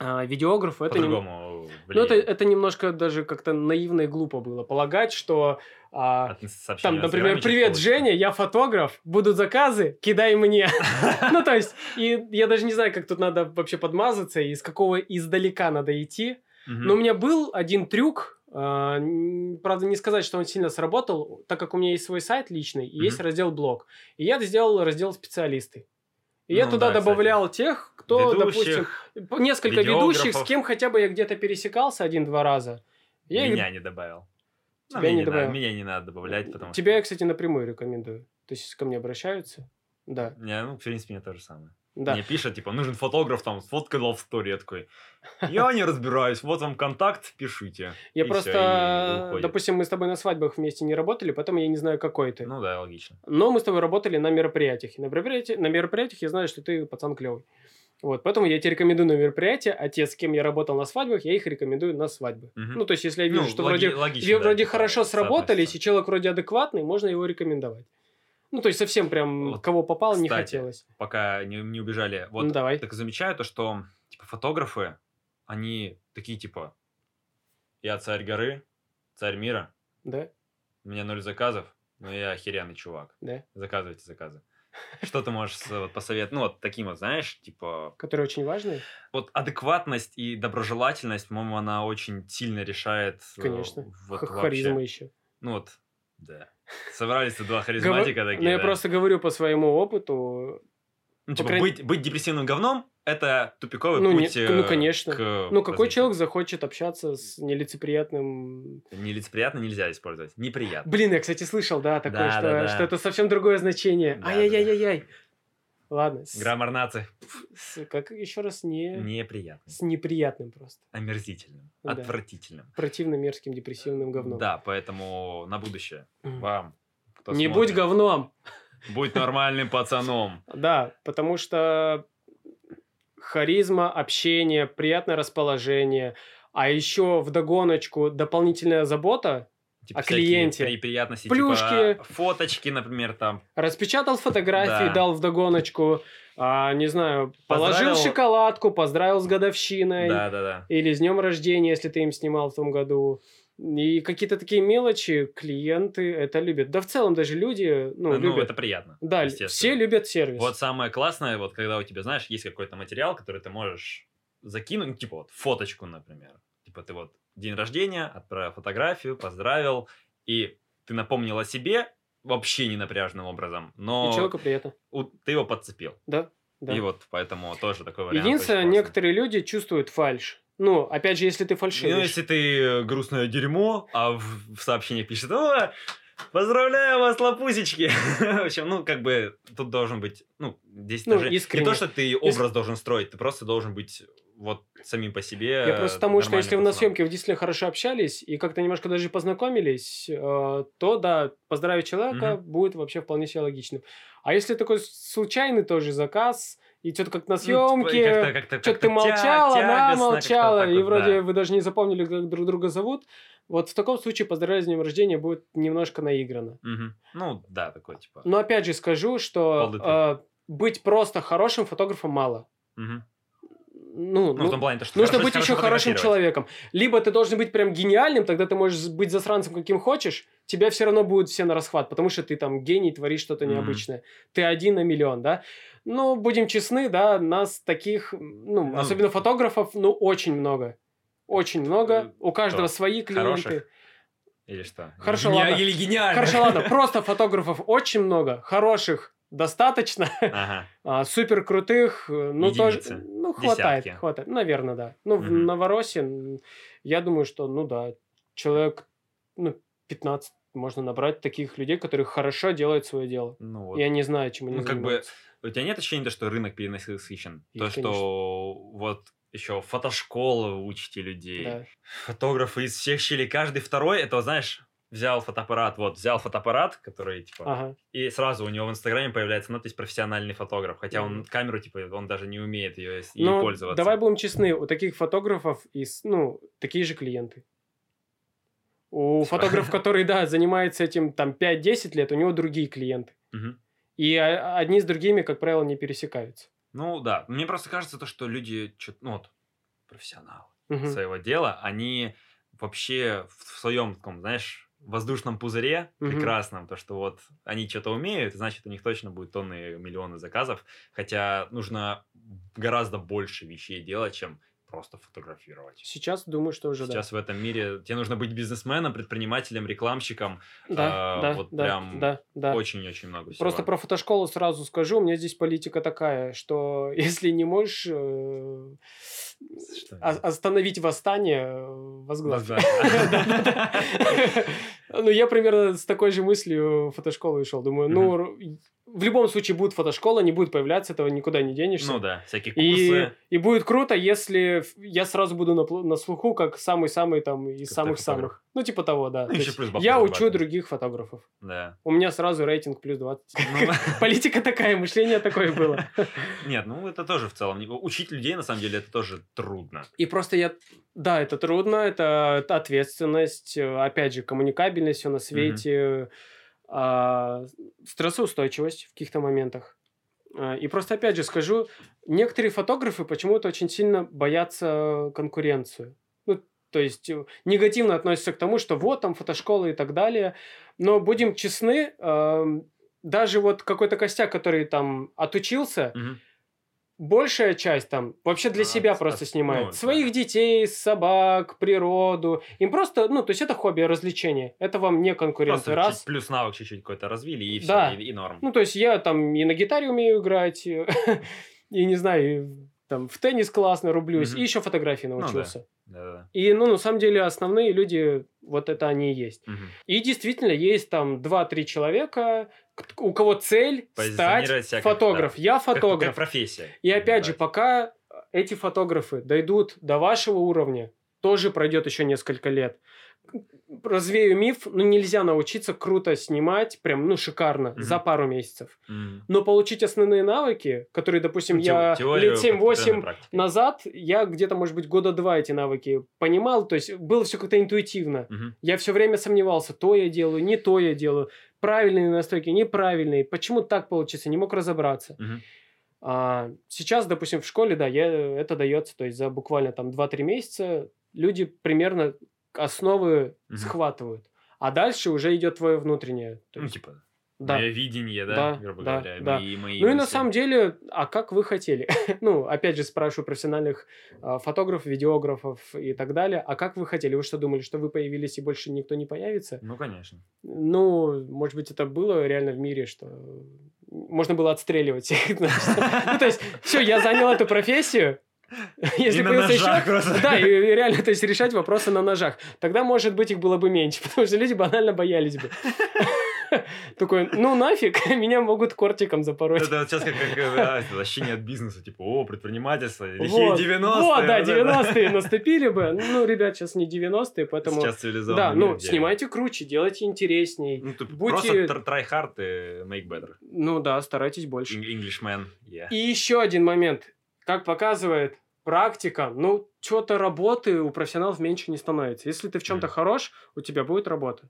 а, видеографу, это, по-другому ну, это, это немножко даже как-то наивно и глупо было полагать, что а, там, например, привет, Женя, я фотограф, будут заказы, кидай мне. Ну, то есть, и я даже не знаю, как тут надо вообще подмазаться, и с какого издалека надо идти. Но у меня был один трюк, а, правда, не сказать, что он сильно сработал, так как у меня есть свой сайт личный и есть раздел блог. И я сделал раздел специалисты. И я Ну туда да, кстати. добавлял тех, кто, допустим, Ведущих, несколько ведущих, с кем хотя бы я где-то пересекался один-два раза. Я их- меня не добавил. Ну, Тебя мне не не надо- добавил. меня не надо добавлять, потому Тебя я, что... кстати, напрямую рекомендую. То есть, ко мне обращаются, да, Не, ну, в принципе, мне то же самое. Да. Мне пишет, типа, нужен фотограф, там, сфоткай love story. Я такой, я не разбираюсь, вот вам контакт, пишите. Я И просто, и уходит. допустим, мы с тобой на свадьбах вместе не работали, потом я не знаю, какой ты. Ну да, логично. Но мы с тобой работали на мероприятиях. И на, мероприятии, на мероприятиях я знаю, что ты пацан клевый. Вот, поэтому я тебе рекомендую на мероприятия, а те, с кем я работал на свадьбах, я их рекомендую на свадьбы. Мгм. Ну, то есть, если я вижу, Ну, что логи- вроде, логично, две да, вроде типа, хорошо сработались, и человек вроде адекватный, можно его рекомендовать. Ну, то есть, совсем прям Вот, кого попало, не кстати, хотелось. Пока не, не убежали. Вот Ну, давай. так замечаю то, что типа фотографы, они такие типа, я царь горы, царь мира, Да, у меня ноль заказов, но я охеренный чувак. да. Заказывайте заказы. Что ты можешь вот, посоветовать? Ну, вот таким вот, знаешь, типа, Который очень важный. вот адекватность и доброжелательность, по-моему, она очень сильно решает э, Конечно. вот Х- вообще. Харизма еще. Ну вот, да. Собрались тут два харизматика такие, Ну, я просто говорю по своему опыту. Ну, типа, быть, быть депрессивным говном – это тупиковый Ну, путь э, ну, конечно. к Ну, какой человек захочет общаться с нелицеприятным... Нелицеприятно нельзя использовать. Неприятно. Блин, я, кстати, слышал, да, такое, Да, что, да, да. что это совсем другое значение. Да, Ай-яй-яй-яй. Ладно. с- Граммар нации. с- как еще раз не... Неприятно. С неприятным просто. Омерзительным. Да. Отвратительным. Противным, мерзким, депрессивным говном. Да, поэтому на будущее вам, кто Не смотрит, будь говном. будь нормальным пацаном. Да, потому что харизма, общение, приятное расположение, а еще вдогоночку дополнительная забота. Типа О всякие клиенте. при- приятности, Плюшки. типа фоточки, например, там. Распечатал фотографии, Да. дал вдогоночку, а, не знаю, положил Поздравил. шоколадку, поздравил с годовщиной. Да-да-да. Или с днем рождения, если ты им снимал в том году. И какие-то такие мелочи клиенты это любят. Да в целом даже люди, ну, Ну, любят. это приятно. Да, все любят сервис. Вот самое классное, вот когда у тебя, знаешь, есть какой-то материал, который ты можешь закинуть, ну, типа вот фоточку, например. Типа ты вот день рождения, отправил фотографию, поздравил, и ты напомнил о себе вообще не напряженным образом, но И человеку приятно. у- ты его подцепил. Да, да. И вот поэтому тоже такой вариант. Единственное, некоторые люди чувствуют фальш. Ну, опять же, если ты фальшивишь. Ну, если ты э, грустное дерьмо, а в, в сообщениях пишет, о, поздравляю вас, лапусечки. В общем, ну, как бы, тут должен быть, ну, здесь Ну, даже искренне. не то, что ты образ должен строить, ты просто должен быть вот самим по себе Я просто тому, что если вы на съемке в действительно хорошо общались и как-то немножко даже познакомились, э, то да, поздравить человека будет вообще вполне себе логичным. А если такой случайный тоже заказ, и что-то как на Ну, типа, съемке, и как-то- что-то ты молчала, тя- она молчала, так и вот, вроде да. вы даже не запомнили, как друг друга зовут. Вот в таком случае поздравлять с днем рождения будет немножко наиграно. Мгм. Ну, да, такой, типа. Но опять же скажу, что э, быть просто хорошим фотографом мало. Мгм. Ну, Ну, ну, плане, то, что Нужно быть еще хорошим человеком. Либо ты должен быть прям гениальным, тогда ты можешь быть засранцем каким хочешь, тебя все равно будут все на расхват, потому что ты там гений, творишь что-то Мгм. необычное. Ты один на миллион, да? Ну, будем честны, да, нас таких, ну, Ну, особенно фотографов, ну, очень много. Очень много. Э, У каждого кто? свои клиенты. Хороших? Или что? Хорошо, Гениа- ладно. Или гениально. Хорошо, ладно, просто фотографов очень много, хороших достаточно, Ага. а, супер крутых, э, ну тоже, Единицы. ну хватает, Десятки. хватает, наверное, да. Ну в Мгм. Новороссии, я думаю, что, ну да, человек, ну 15 можно набрать таких людей, которые хорошо делают свое дело. Ну, вот. Я не знаю, чем они Ну, как бы, занимаются. У тебя нет ощущения, то, что рынок перенасыщен? То, что вот еще фотошколы учите людей, Да. фотографы из всех щелей, каждый второй, это, знаешь, взял фотоаппарат, вот, взял фотоаппарат, который, типа, Ага. и сразу у него в Инстаграме появляется надпись «профессиональный фотограф», хотя он камеру, типа, он даже не умеет ее ей Ну, пользоваться. давай будем честны, у таких фотографов из, ну, такие же клиенты. У Типа. фотографа, который, да, занимается этим там 5-10 лет, у него другие клиенты. Мгм. И одни с другими, как правило, не пересекаются. Ну, да, мне просто кажется то, что люди, ну, вот, профессионалы Мгм. своего дела, они вообще в своем таком, знаешь, воздушном пузыре Мгм. прекрасном, то, что вот они что-то умеют, значит, у них точно будет тонны, миллионы заказов, хотя нужно гораздо больше вещей делать, чем просто фотографировать. Сейчас думаю, что уже Сейчас в этом мире тебе нужно быть бизнесменом, предпринимателем, рекламщиком, да. Да, а, да, вот да, прям да, да. очень-очень много всего. Просто про фотошколу сразу скажу, у меня здесь политика такая, что если не можешь э, о- остановить восстание, э, возглавь. Ну, я примерно с такой же мыслью в фотошколу и шел. Думаю, ну, в любом случае будет фотошкола, не будет появляться, этого никуда не денешься. Ну да, всякие И, курсы. и будет круто, если я сразу буду на, на слуху, как самый-самый там из самых-самых. Ну, типа того, да. Ну, еще плюс я учу других фотографов. Да. У меня сразу рейтинг плюс 20. Ну, Политика такая, мышление такое было. Нет, ну это тоже в целом. Учить людей, на самом деле, это тоже трудно. И просто я... Да, это трудно, это ответственность, э, опять же, коммуникабельность, все на свете, а, стрессоустойчивость в каких-то моментах. А, И просто, опять же, скажу, некоторые фотографы почему-то очень сильно боятся конкуренцию. Ну, то есть э, негативно относятся к тому, что вот там фотошкола и так далее. Но будем честны, даже вот какой-то костяк, который там отучился, Мгм. Большая часть там вообще для А, себя просто снимает. ну, Своих да. детей, собак, природу. Им просто, ну, то есть это хобби, развлечение. Это вам не конкуренция. Просто Раз. плюс навык чуть-чуть какой-то развили, и все, Да. и, и норм. Ну, то есть я там и на гитаре умею играть, и, не знаю, там в теннис классно рублюсь, Мгм. и еще фотографии да. научился. Да-да-да. И, ну, на самом деле, основные люди, вот это они и есть. Мгм. И действительно, есть там 2-3 человека, у кого цель стать себя как- фотограф. да. Я Как- фотограф. Как, профессия. И опять же, Да. пока эти фотографы дойдут до вашего уровня, тоже пройдет еще несколько лет. Развею миф, ну нельзя научиться круто снимать, прям, ну, шикарно, Мгм. за пару месяцев. Мгм. Но получить основные навыки, которые, допустим, Ну, я лет 7-8 постоянной практики. назад, я где-то, может быть, года два эти навыки понимал, то есть было все как-то интуитивно. Мгм. Я все время сомневался, то я делаю, не то я делаю, правильные настройки, неправильные, почему так получится, не мог разобраться. Мгм. А, сейчас, допустим, в школе, да, я, это дается, то есть за буквально там 2-3 месяца люди примерно основы Мгм. схватывают. А дальше уже идет твое внутреннее. Ну, есть, типа, да. мое видение, да, Да, грубо да, говоря, да. мои, мои Ну и на мысли. самом деле, а как вы хотели? ну, опять же, спрашиваю профессиональных а, фотографов, видеографов и так далее. А как вы хотели? Вы что думали, что вы появились и больше никто не появится? Ну, конечно. Ну, может быть, это было реально в мире, что можно было отстреливать. Ну, то есть, все, я занял эту профессию. Если И на ножах еще... просто. Да, и реально, то есть решать вопросы на ножах. Тогда, может быть, их было бы меньше, потому что люди банально боялись бы. Такой, ну нафиг, меня могут кортиком запороть. Это вот сейчас как, как э, возвращение от бизнеса, типа, о, предпринимательство, лихие Вот, 90-е. Вот, да, вот это. 90-е наступили бы. Ну, ребят, сейчас не 90-е, поэтому... Сейчас цивилизованный Да, ну, снимайте круче, делайте интересней. Ну, будьте- Просто tr- try hard и make better. Ну да, старайтесь больше. Eng- Englishman, yeah. И еще один момент. Как показывает практика, ну, что-то работы у профессионалов меньше не становится. Если ты в чем-то Мгм. хорош, у тебя будет работа.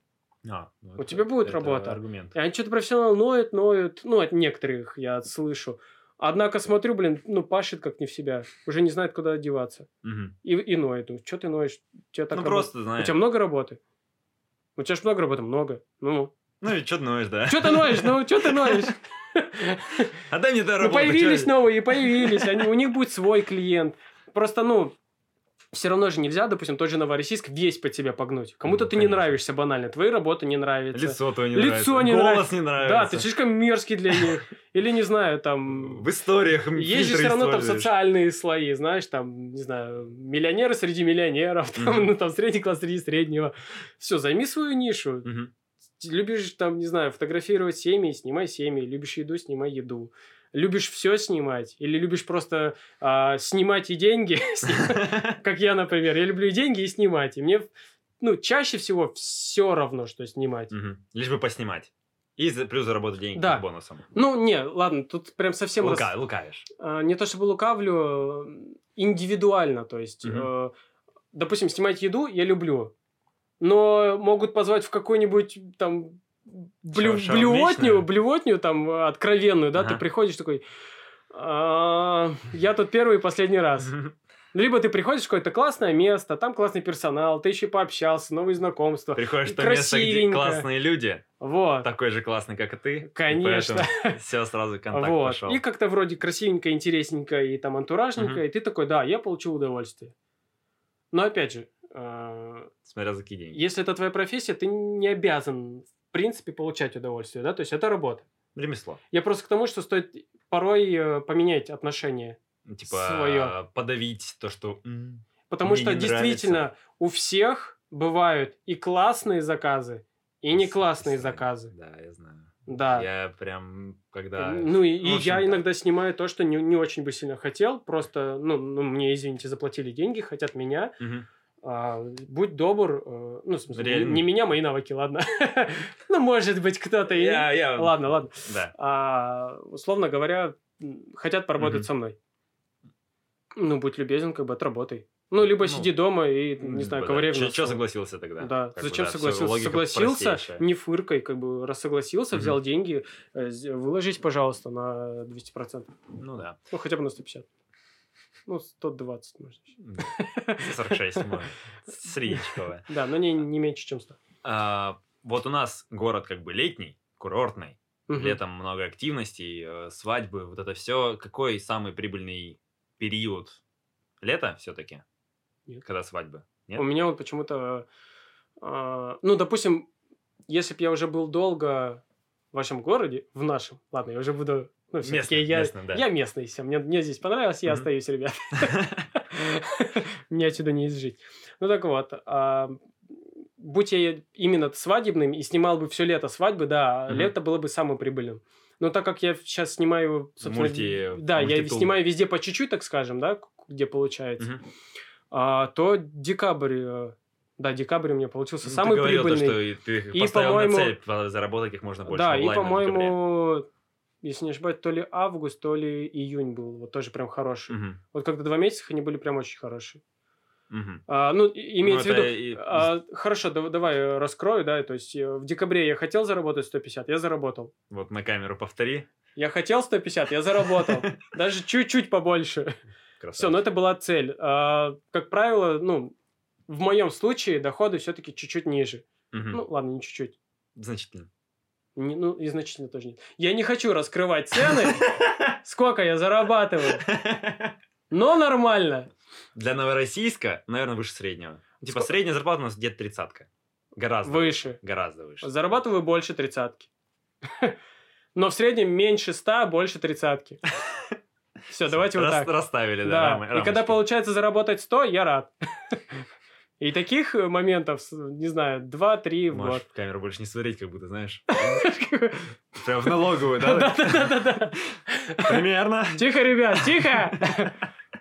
А, ну, У это- тебя будет это работа. аргумент. И они что-то профессионал ноют, ноют. Ну, от некоторых я слышу. Однако смотрю, блин, ну, пашет как не в себя. Уже не знает, куда одеваться. И, и ноет. Что ты ноешь? У тебя так Ну, просто, У знаешь. тебя много работы? У тебя же много работы? Много. Ну, Ну, и что ты ноешь, да? что ты ноешь? Ну, что ты ноешь? А дай мне твою Ну, появились новые, появились. Они, у них будет свой клиент. Просто, ну, все равно же нельзя, допустим, тот же Новороссийск весь под тебя погнуть. Кому-то Ну, ты не конечно. нравишься банально, твои работы не нравятся. Лицо твое не Лицо нравится. не Голос нравится. не нравится. Да, ты слишком мерзкий для них. Или, не знаю, там... В историях Есть же все равно там социальные слои, знаешь, там, не знаю, миллионеры среди миллионеров, там, ну, там, средний класс среди среднего. Все, займи свою нишу. Любишь, там, не знаю, фотографировать семьи, снимай семьи. Любишь еду, снимай еду. Любишь все снимать? Или любишь просто а, снимать и деньги? Как я, например. Я люблю и деньги, и снимать. И мне, ну, чаще всего все равно, что снимать. Лишь бы поснимать. И плюс заработать деньги Да. бонусом. Ну, не, ладно, тут прям совсем... Лука- Лукавишь. а, не то чтобы лукавлю, индивидуально. То есть, Мгм. э, допустим, снимать еду я люблю, но могут позвать в какую-нибудь там блю- Шау- блювотню, блювотню там э, откровенную, да, ты Ага. приходишь такой, «А, я тут первый и последний раз. Ну, Либо ты приходишь в какое-то классное место, там классный персонал, ты еще пообщался, новые знакомства. Приходишь в то место, где классные люди, Вот. такой же классный, как и ты. Конечно. Все, сразу контакт вот. пошел. И как-то вроде красивенько, интересненько и там антуражненько, Мгм. и ты такой, да, я получил удовольствие. Но опять же, Смотря за какие деньги. если это твоя профессия, ты не обязан, в принципе, получать удовольствие, да, то есть это работа. Ремесло. Я просто к тому, что стоит порой э, поменять отношение. Типа Своё. подавить то, что... Потому что действительно нравится. у всех бывают и классные заказы, и не классные заказы. Да, я знаю. Да. Я прям, когда... Ну и, и я да. иногда снимаю то, что не, не очень бы сильно хотел. Просто, ну, ну, мне, извините, заплатили деньги, хотят меня. Мгм. А, будь добр, э, ну, в смысле, не- Реально. не меня, мои навыки, ладно. Ну, может быть, кто-то и... Я, я... Ладно, ладно. Да. А, условно говоря, хотят поработать Мгм. со мной. Ну, будь любезен, как бы отработай. Ну, либо Ну, сиди дома и, не знаю, ковыряй в Что носу. согласился тогда? Да, Как бы, зачем да, согласился? согласился, простейшая. не фыркой, как бы, раз согласился, Мгм. взял деньги, э, выложись, пожалуйста, на 200%. Ну да. Ну, хотя бы на 150. Ну, 120, может. еще. Да. 46 можно. Средничковая. Да, но не, не меньше, чем 100. А, Вот у нас город как бы летний, курортный. Мгм. Летом много активностей, э, свадьбы, вот это все. Какой самый прибыльный период? Лето все-таки? Нет. Когда свадьбы? Нет? У меня вот почему-то... а, ну, допустим, если бы я уже был долго в вашем городе, в нашем, ладно, я уже буду... Ну, все-таки я, местным, да. я местный, все, мне, мне здесь понравилось, я остаюсь, ребят. Мне отсюда не изжить. Ну, так вот, будь я именно свадебным и снимал бы все лето свадьбы, да, лето было бы самым прибыльным. Но так как я сейчас снимаю, собственно, Мульти- да, я снимаю везде по чуть-чуть, так скажем, да, где получается, а, то декабрь, э, да, декабрь у меня получился Ну, самый ты говорил прибыльный. то, что и ты И, по-моему- на цель заработать как можно больше да, и, по-моему, если не ошибаюсь, то ли август, то ли июнь был, вот тоже прям хороший. Мгм. Вот когда два месяца они были прям очень хорошие. Мгм. А, ну, и- имеется Ну, в виду... и- а, хорошо, да- давай раскрою, да, то есть э, в декабре я хотел заработать 150, я заработал. Вот на камеру повтори. Я хотел 150, я заработал. Даже чуть-чуть побольше. Все, но это была цель. А, как правило, ну, в моем случае доходы все-таки чуть-чуть ниже. Ну, ладно, не чуть-чуть. Значительно. Не- ну, и значительно тоже нет. Я не хочу раскрывать цены, сколько я зарабатываю, но нормально. Для Новороссийска, наверное, выше среднего. Типа средняя зарплата у нас где-то тридцатка. Гораздо Выше. Гораздо выше. Зарабатываю больше тридцатки. Но в среднем меньше 100, больше тридцатки. Все, давайте вот так. Расставили, да, Да, рамы- и когда получается заработать 100, я рад. И таких э, моментов, не знаю, 2-3 в Можешь год. в камеру больше не смотреть, как будто, знаешь. Прям в налоговую, да? Да-да-да-да. Примерно. Тихо, ребят, тихо!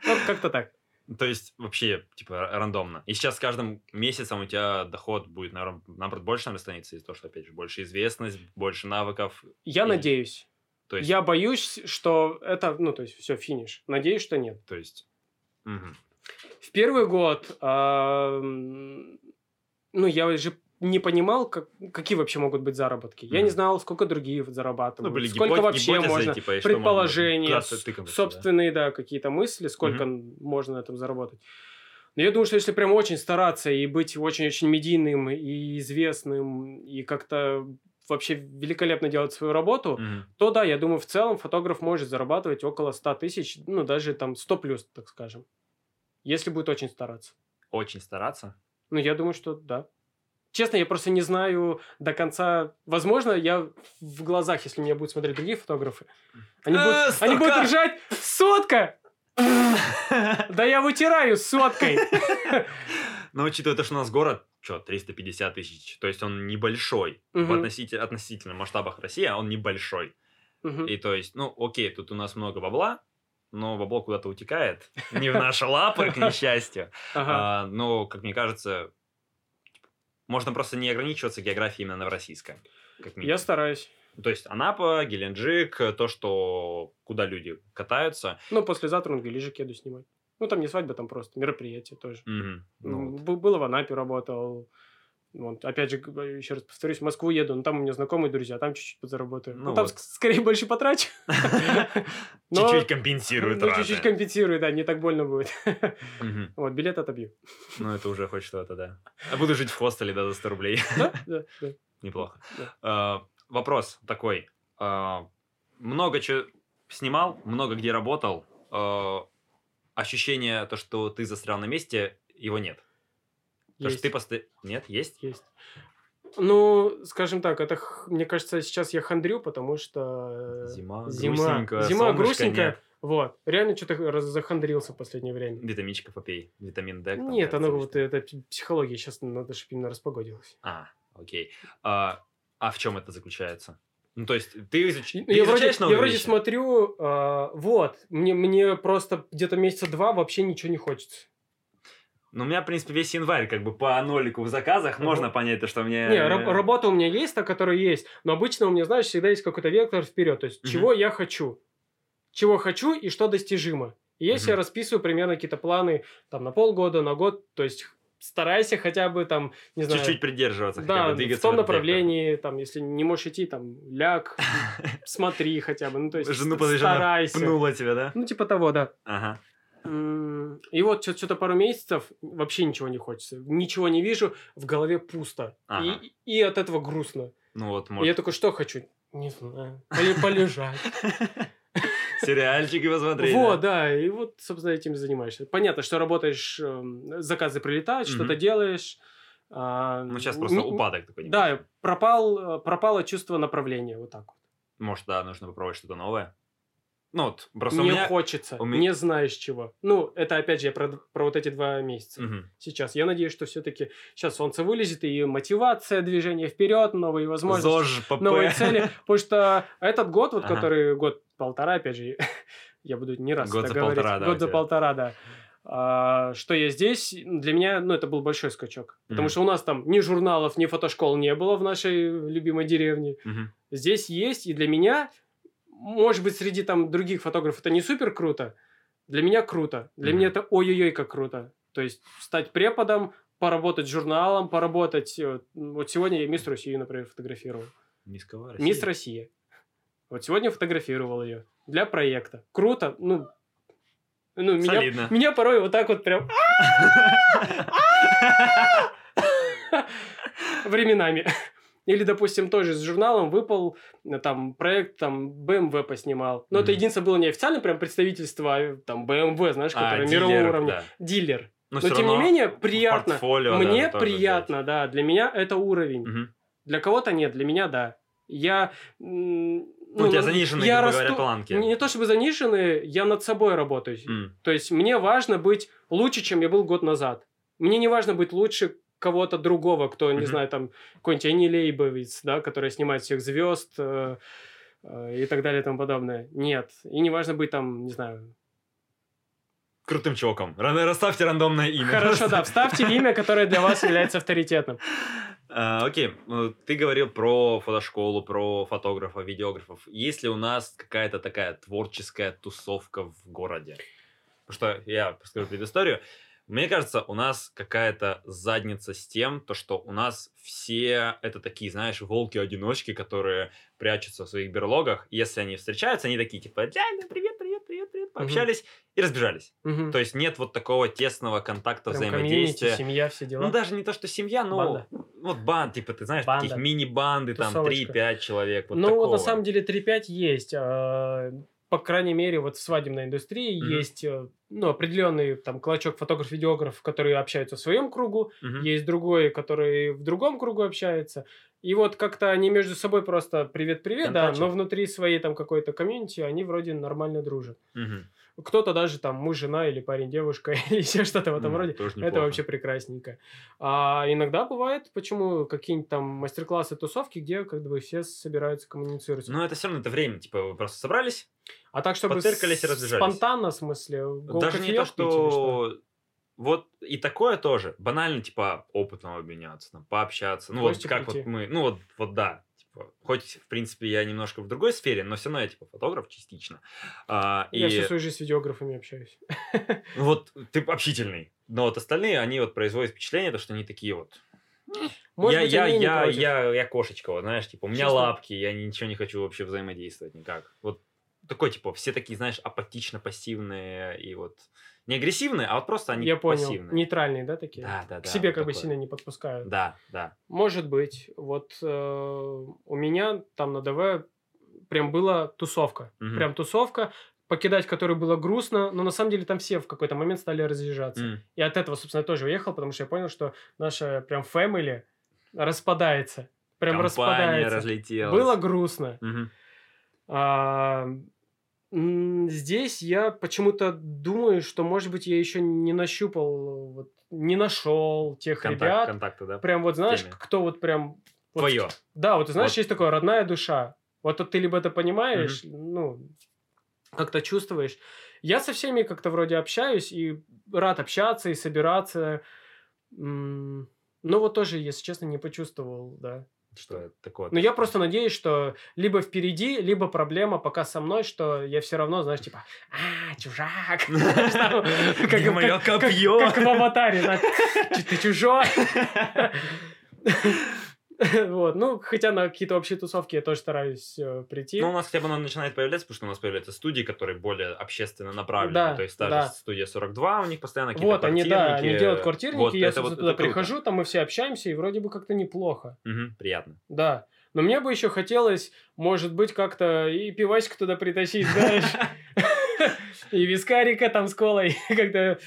Вот как-то так. То есть вообще, типа, рандомно. И сейчас с каждым месяцем у тебя доход будет, наверное, наоборот, больше, наверное, становится из-за того, что, опять же, больше известность, больше навыков. Я Или- надеюсь. То есть, Я боюсь, что это, ну, то есть, все, финиш. Надеюсь, что нет. то есть, мгм. В первый год, ну, я же не понимал, как, какие вообще могут быть заработки. Я не знал, сколько другие ну, зарабатывают, были сколько гипот- вообще гипотезы, можно, типа, можно- предположения, куда с- ты тыкаешься, да. собственные, да, какие-то мысли, сколько можно на этом заработать. Но я думаю, что если прям очень стараться и быть очень-очень медийным и известным, и как-то вообще великолепно делать свою работу, Мгм. то да, я думаю, в целом фотограф может зарабатывать около 100 тысяч, ну, даже там 100 плюс, так скажем. Если будет очень стараться. Очень стараться. Ну, я думаю, что да. Честно, я просто не знаю до конца. Возможно, я в глазах, если меня будут смотреть другие фотографы, они Э, будут, они будут ржать «Сотка!» Да я вытираю соткой. Но учитывая то, что у нас город, что, 350 тысяч, то есть он небольшой. В относительно, масштабах России, а он небольшой. И то есть, ну, окей, тут у нас много бабла, но бабло куда-то утекает. Не в наши лапы, к несчастью. Ага. А, Но, как мне кажется, можно просто не ограничиваться географией именно новороссийска. Как минимум. Я стараюсь. То есть Анапа, Геленджик, то, что куда люди катаются. Ну, послезавтра на Галижик еду снимать. Ну, там не свадьба, там просто мероприятие тоже. Мгм. Ну Было в Анапе, работал. Вот, опять же, еще раз повторюсь, в Москву еду, но там у меня знакомые друзья, там чуть-чуть подзаработаю. Ну Ну, там ск- скорее больше потрачу. Чуть-чуть компенсирует Ну, траты. чуть-чуть компенсирую, да, не так больно будет. Вот, билет отобью. Ну, это уже хоть что-то, да. А буду жить в хостеле, да, за 100 рублей. Да, да, да. Неплохо. А, Вопрос такой. А, Много чего снимал, много где работал. А, Ощущение, то, что ты застрял на месте, его нет. Потому что ты постоянно... Нет, есть? Есть. Ну, скажем так, это, мне кажется, сейчас я хандрю, потому что... э, Зима, зима, грустненько, зима грустненькая. нет. Вот. Реально что-то захандрился в последнее время. Витаминчиков попей. Витамин D. там, Нет, оно вот это психология. Сейчас надо, чтобы именно распогодилось. А, окей. А, а в чем это заключается? Ну, то есть, ты, изуч... ты Я вроде, изучаешь я новые вроде вещи? смотрю, а, вот, мне, мне просто где-то месяца два вообще ничего не хочется. Ну, у меня, в принципе, весь январь, как бы по нолику в заказах, Мгм. можно понять то, что мне... Не, раб- работа у меня есть, та, которая есть, но обычно у меня, знаешь, всегда есть какой-то вектор вперед, то есть чего я хочу, чего хочу и что достижимо. И если я расписываю примерно какие-то планы там на полгода, на год, то есть старайся хотя бы там, не знаю... Чуть-чуть придерживаться, хотя Да, бы в двигаться том этот вектор. направлении, там, если не можешь идти, там, ляг, смотри хотя бы, ну, то есть Жену старайся. пнула тебя, да? Ну, типа того, да. Ага. И вот что- что-то пару месяцев вообще ничего не хочется. Ничего не вижу, в голове пусто. Ага. И, и от этого грустно. Ну вот, И может, я такой, что хочу? Не знаю. Поле- Полежать. сериальчики посмотреть. Вот, да. И вот, собственно, этим и занимаешься. Понятно, что работаешь, эм, заказы прилетают, что-то делаешь. а, Ну, сейчас просто упадок такой. Да, пропал, э, пропало чувство направления. Вот так вот. Может, да, нужно попробовать что-то новое. Ну вот, просто не меня... хочется, у меня- не знаешь чего. Ну, это опять же я про, про вот эти два месяца. Мгм. сейчас. Я надеюсь, что все-таки сейчас солнце вылезет, и мотивация, движение вперед, новые возможности, ЗОЖ, ПП. новые цели. Потому что этот год, вот Ага. который год-полтора, опять же, я буду не раз Год это за говорить. полтора, да, Год за полтора, да. А, что я здесь, для меня, ну, это был большой скачок. Потому Мгм. что у нас там ни журналов, ни фотошкол не было в нашей любимой деревне. Мгм. Здесь есть, и для меня, может быть, среди там других фотографов это не супер круто, для меня круто. Для Мгм. меня это ой-ой-ой как круто. То есть стать преподом, поработать журналом, поработать... э, Вот сегодня я Мисс Россию, например, фотографировал. Низкого России. Мисс Россия. Вот сегодня фотографировал ее для проекта. Круто, ну... Ну, меня, меня порой вот так вот прям временами. Или, допустим, тоже с журналом выпал э, там проект, там BMW поснимал. Но это Мгм. единственное было не официальное прям представительство, а там BMW, знаешь, А, которое дилер, мирового уровня. да. Дилер. Но, Но, всё тем не менее, приятно. да, Мне тоже приятно, да. Для меня это уровень. Мгм. Для кого-то нет, для меня да. Я... Ну, у тебя заниженные, я грубо говоря, расту- планки. Не, не то чтобы заниженные, я над собой работаю. М. То есть мне важно быть лучше, чем я был год назад. Мне не важно быть лучше кого-то другого, кто, не Мгм. знаю, там, какой-нибудь Ани Лейбовиц, да, который снимает всех звезд э, э, и так далее и тому подобное. Нет. И не важно быть там, не знаю... Крутым чуваком. Ра- Расставьте рандомное имя. Хорошо, да, вставьте имя, которое для вас является авторитетным. А, Окей, ну, ты говорил про фотошколу, про фотографов, видеографов. Есть ли у нас какая-то такая творческая тусовка в городе? Потому что я расскажу предысторию. Мне кажется, у нас какая-то задница с тем, то, что у нас все это такие, знаешь, волки-одиночки, которые прячутся в своих берлогах. И Если они встречаются, они такие, типа, «Дядя, привет, привет, привет, привет, пообщались и разбежались. Мгм. То есть нет вот такого тесного контакта, Прям взаимодействия. семья, все дела. Ну, даже не то, что семья, но Банда. вот банд, типа, ты знаешь, Банда. таких мини-банды, там, Тусовочка. 3-5 человек, вот ну, вот такого. на самом деле 3-5 есть. По крайней мере, вот в свадебной индустрии Мгм. есть э, ну, определенный там клочок фотограф-видеограф, которые общаются в своем кругу, Мгм. есть другой, который в другом кругу общается. И вот как-то они между собой просто привет-привет, да, но внутри своей там какой-то комьюнити они вроде нормально дружат. Мгм. Кто-то даже там муж, жена или парень, девушка или еще что-то в этом Ну, роде. Это вообще прекрасненько. А иногда бывает, почему какие-нибудь там мастер-классы, тусовки, где как бы все собираются коммуницировать. Но это все равно это время, типа, вы просто собрались, А так, чтобы потыркались и с- разбежались. спонтанно, в смысле, даже не то, что... Вот и такое тоже. Банально, типа, опытом обменяться, там, пообщаться. Ну, В вот гости как прийти. вот мы... Ну, вот, вот да. Типа, хоть, в принципе, я немножко в другой сфере, но все равно я, типа, фотограф частично. А, Я и... всю свою жизнь с видеографами общаюсь. Ну, вот ты общительный. Но вот остальные, они вот производят впечатление, то, что они такие вот... Может я, быть, я, я, против. я, я кошечка, вот, знаешь, типа, у меня Честно? лапки, я ничего не хочу вообще взаимодействовать никак. Вот такой, типа, все такие, знаешь, апатично-пассивные и вот... Не агрессивные, а вот просто они Я понял. пассивные. Нейтральные, да, такие? Да, да, да. К себе вот как бы такое. сильно не подпускают. Да, да. Может быть. Вот э, у меня там на ДВ прям была тусовка. Мгм. Прям тусовка, покидать которую было грустно, но на самом деле там все в какой-то момент стали разъезжаться. М. И от этого, собственно, я тоже уехал, потому что я понял, что наша прям фэмили распадается. Прям Компания распадается. разлетелась. Было грустно. Мгм. А, Здесь я почему-то думаю, что, может быть, я еще не нащупал, вот, не нашел тех Контакт, ребят. контакты, да? Прям вот знаешь, теме. кто вот прям... вот Твое. Да, вот знаешь, Вот. есть такое родная душа. Вот, вот ты либо это понимаешь, ну, как-то чувствуешь. Я со всеми как-то вроде общаюсь и рад общаться и собираться. Но вот тоже, если честно, не почувствовал, да. Что такое? Но я просто надеюсь, что либо впереди, либо проблема пока со мной, что я все равно, знаешь, типа, а, чужак. Как- как- копье? Как в аватаре, так, «Чё ты чужой. Вот, ну, хотя на какие-то общие тусовки я тоже стараюсь э, прийти. Ну, у нас хотя бы оно начинает появляться, потому что у нас появляются студии, которые более общественно направлены. Да, То есть та да. же студия 42, у них постоянно какие-то Вот, они, да, они делают квартирники, Вот, я, собственно, вот- туда это круто. прихожу, там мы все общаемся, и вроде бы как-то неплохо. Мгм, приятно. Да. Но мне бы еще хотелось, может быть, как-то и пивасик туда притащить, знаешь. И вискарика там с колой. Как-то,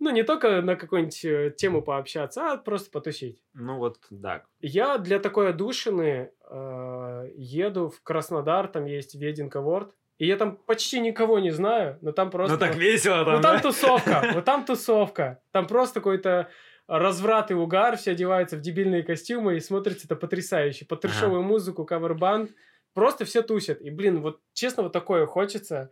ну, не только на какую-нибудь э, тему пообщаться, а просто потусить. Ну вот, да. Я для такой одушины э, еду в Краснодар, там есть Веденка Ворд. И я там почти никого не знаю, но там просто... Ну так весело там, Ну там да? тусовка, вот там тусовка. Там просто какой-то разврат и угар, все одеваются в дебильные костюмы и смотрится это потрясающе. Под трешовую музыку, кавербанд. Просто все тусят. И, блин, вот честно, вот такое хочется.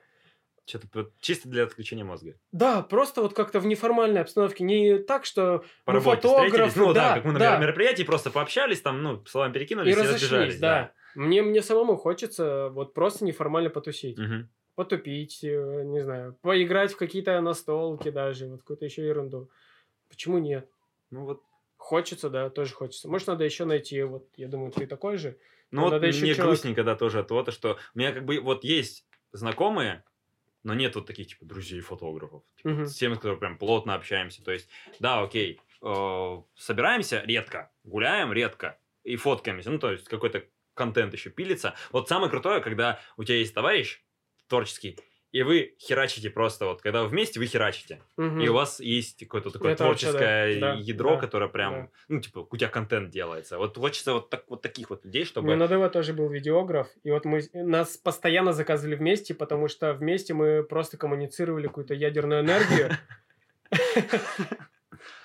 Что-то чисто для отключения мозга. Да, просто вот как-то в неформальной обстановке. Не так, что По мы работе фотографы, встретились. Ну да, да, как мы на да. мероприятии просто пообщались, там, ну, словами перекинулись и и, разошлись, разбежались. да. Мне, мне самому хочется вот просто неформально потусить. Мгм. Потупить, э, не знаю, поиграть в какие-то настолки даже, вот какую-то еще ерунду. Почему нет? Ну вот, Хочется, да, тоже хочется. Может, надо еще найти, вот, я думаю, ты такой же. ну Ну, вот мне человек- грустненько, да, тоже от того, что у меня как бы вот есть знакомые, но нет вот таких, типа, друзей-фотографов. Типа, Мгм. С теми, с которыми прям плотно общаемся. То есть, да, окей, э, собираемся редко, гуляем редко и фоткаемся. Ну, то есть, какой-то контент еще пилится. Вот самое крутое, когда у тебя есть товарищ творческий, и вы херачите просто, вот, когда вы вместе, вы херачите. Мгм. И у вас есть какое-то такое Это вообще, творческое да, да, ядро, да, которое прям, да. ну, типа, у тебя контент делается. Вот хочется вот, так, вот таких вот людей, чтобы... У на ДВ тоже был видеограф, и вот мы нас постоянно заказывали вместе, потому что вместе мы просто коммуницировали какую-то ядерную энергию.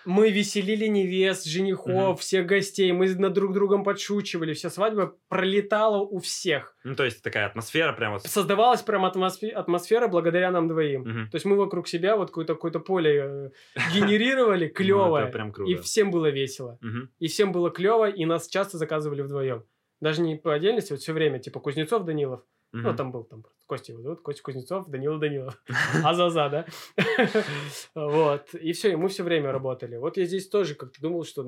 Мы веселили невест, женихов, Мгм. всех гостей, мы над друг другом подшучивали, вся свадьба пролетала у всех. Ну, то есть такая атмосфера прям вот... Создавалась прям атмосфе- атмосфера благодаря нам двоим. Мгм. То есть мы вокруг себя вот какое-то какое поле э, генерировали Ну, клевое, прям круто. и всем было весело. И всем было клево, и нас часто заказывали вдвоем. Даже не по отдельности, вот все время, типа Кузнецов, Данилов. Ну, Мгм. там был там Костя его зовут, Костя Кузнецов, Данила Данилов. Азаза, да? Вот. И все, и мы все время работали. Вот я здесь тоже как-то думал, что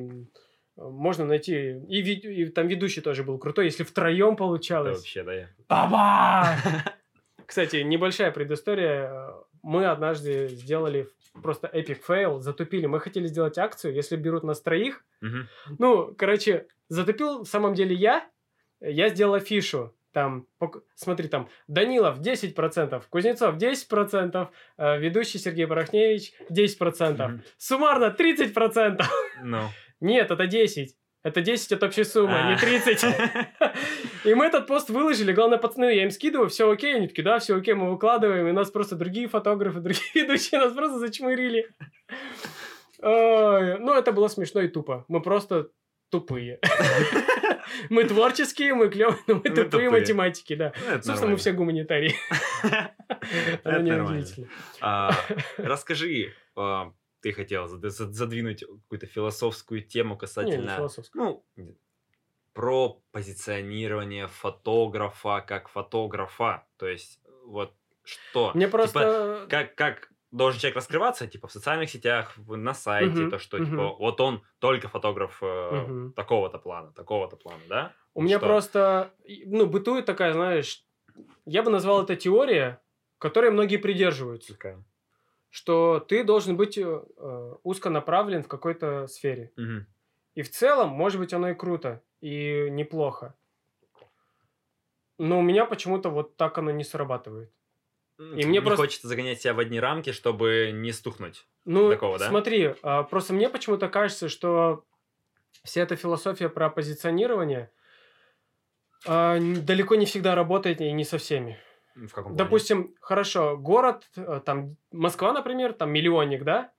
можно найти... И, и там ведущий тоже был крутой, если втроем Это получалось. вообще, да. я- Баба! Кстати, небольшая предыстория. Мы однажды сделали просто epic fail, затупили. Мы хотели сделать акцию, если берут нас троих. Ну, короче, затупил в самом деле я. Я сделал афишу. Там, смотри, там, Данилов 10%, Кузнецов 10%, э, ведущий Сергей Порохневич 10%. Мгм. Суммарно 30%. Ну. Нет, это 10. Это 10 от общей суммы, а не А. 30. И мы этот пост выложили. Главное, пацаны, я им скидываю, все окей. Они такие, да, все окей, мы выкладываем. И нас просто другие фотографы, другие ведущие нас просто зачмырили. Ну, это было смешно и тупо. Мы просто тупые. Мы творческие, мы клевые, но мы тупые математики, да. Ну, Собственно, мы все гуманитарии. Это неудивительно. А, Расскажи, а, ты хотел зад- зад- задвинуть какую-то философскую тему касательно... Ну, про позиционирование фотографа как фотографа. То есть, вот что? Мне Типа, просто... как, как должен человек раскрываться, типа, в социальных сетях, на сайте, Мгм, то, что, мгм. типа, вот он только фотограф э, Мгм. такого-то плана, такого-то плана, да? У меня Что? просто, и- ну, бытует такая, знаешь, я бы назвал это теория, которой многие придерживаются, Такая. что ты должен быть э, э, узконаправлен в какой-то сфере. Мгм. И в целом, может быть, оно и круто, и неплохо. Но у меня почему-то вот так оно не срабатывает. Ну, И типа, мне не просто- хочется загонять себя в одни рамки, чтобы не стухнуть. Ну, Такого, да? смотри, а, просто мне почему-то кажется, что вся эта философия про позиционирование а, далеко не всегда работает и не со всеми. В каком плане? Допустим, хорошо, город, э, там, Москва, например, там миллионник, да?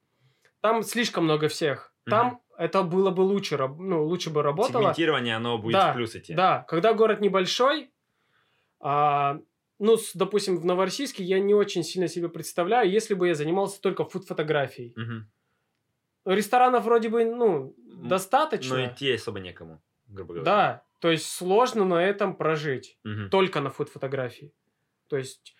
Там слишком много всех. Там это было бы лучше, ну, лучше бы работало. Сегментирование, оно будет Да, в плюс идти. Да, когда город небольшой, а, ну, с- допустим, в Новороссийске я не очень сильно себе представляю, если бы я занимался только фуд-фотографией. Мгм. Ресторанов вроде бы, ну, М, достаточно. Но идти особо некому, грубо говоря. Да, то есть сложно на этом прожить. Мгм. Только на фуд-фотографии. То есть,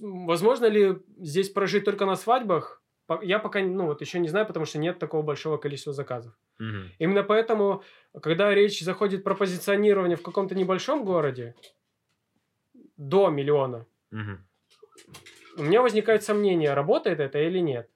возможно ли здесь прожить только на свадьбах? Я пока, ну, вот еще не знаю, потому что нет такого большого количества заказов. Мгм. Именно поэтому, когда речь заходит про позиционирование в каком-то небольшом городе, до миллиона, Мгм. у меня возникает сомнение, работает это или нет.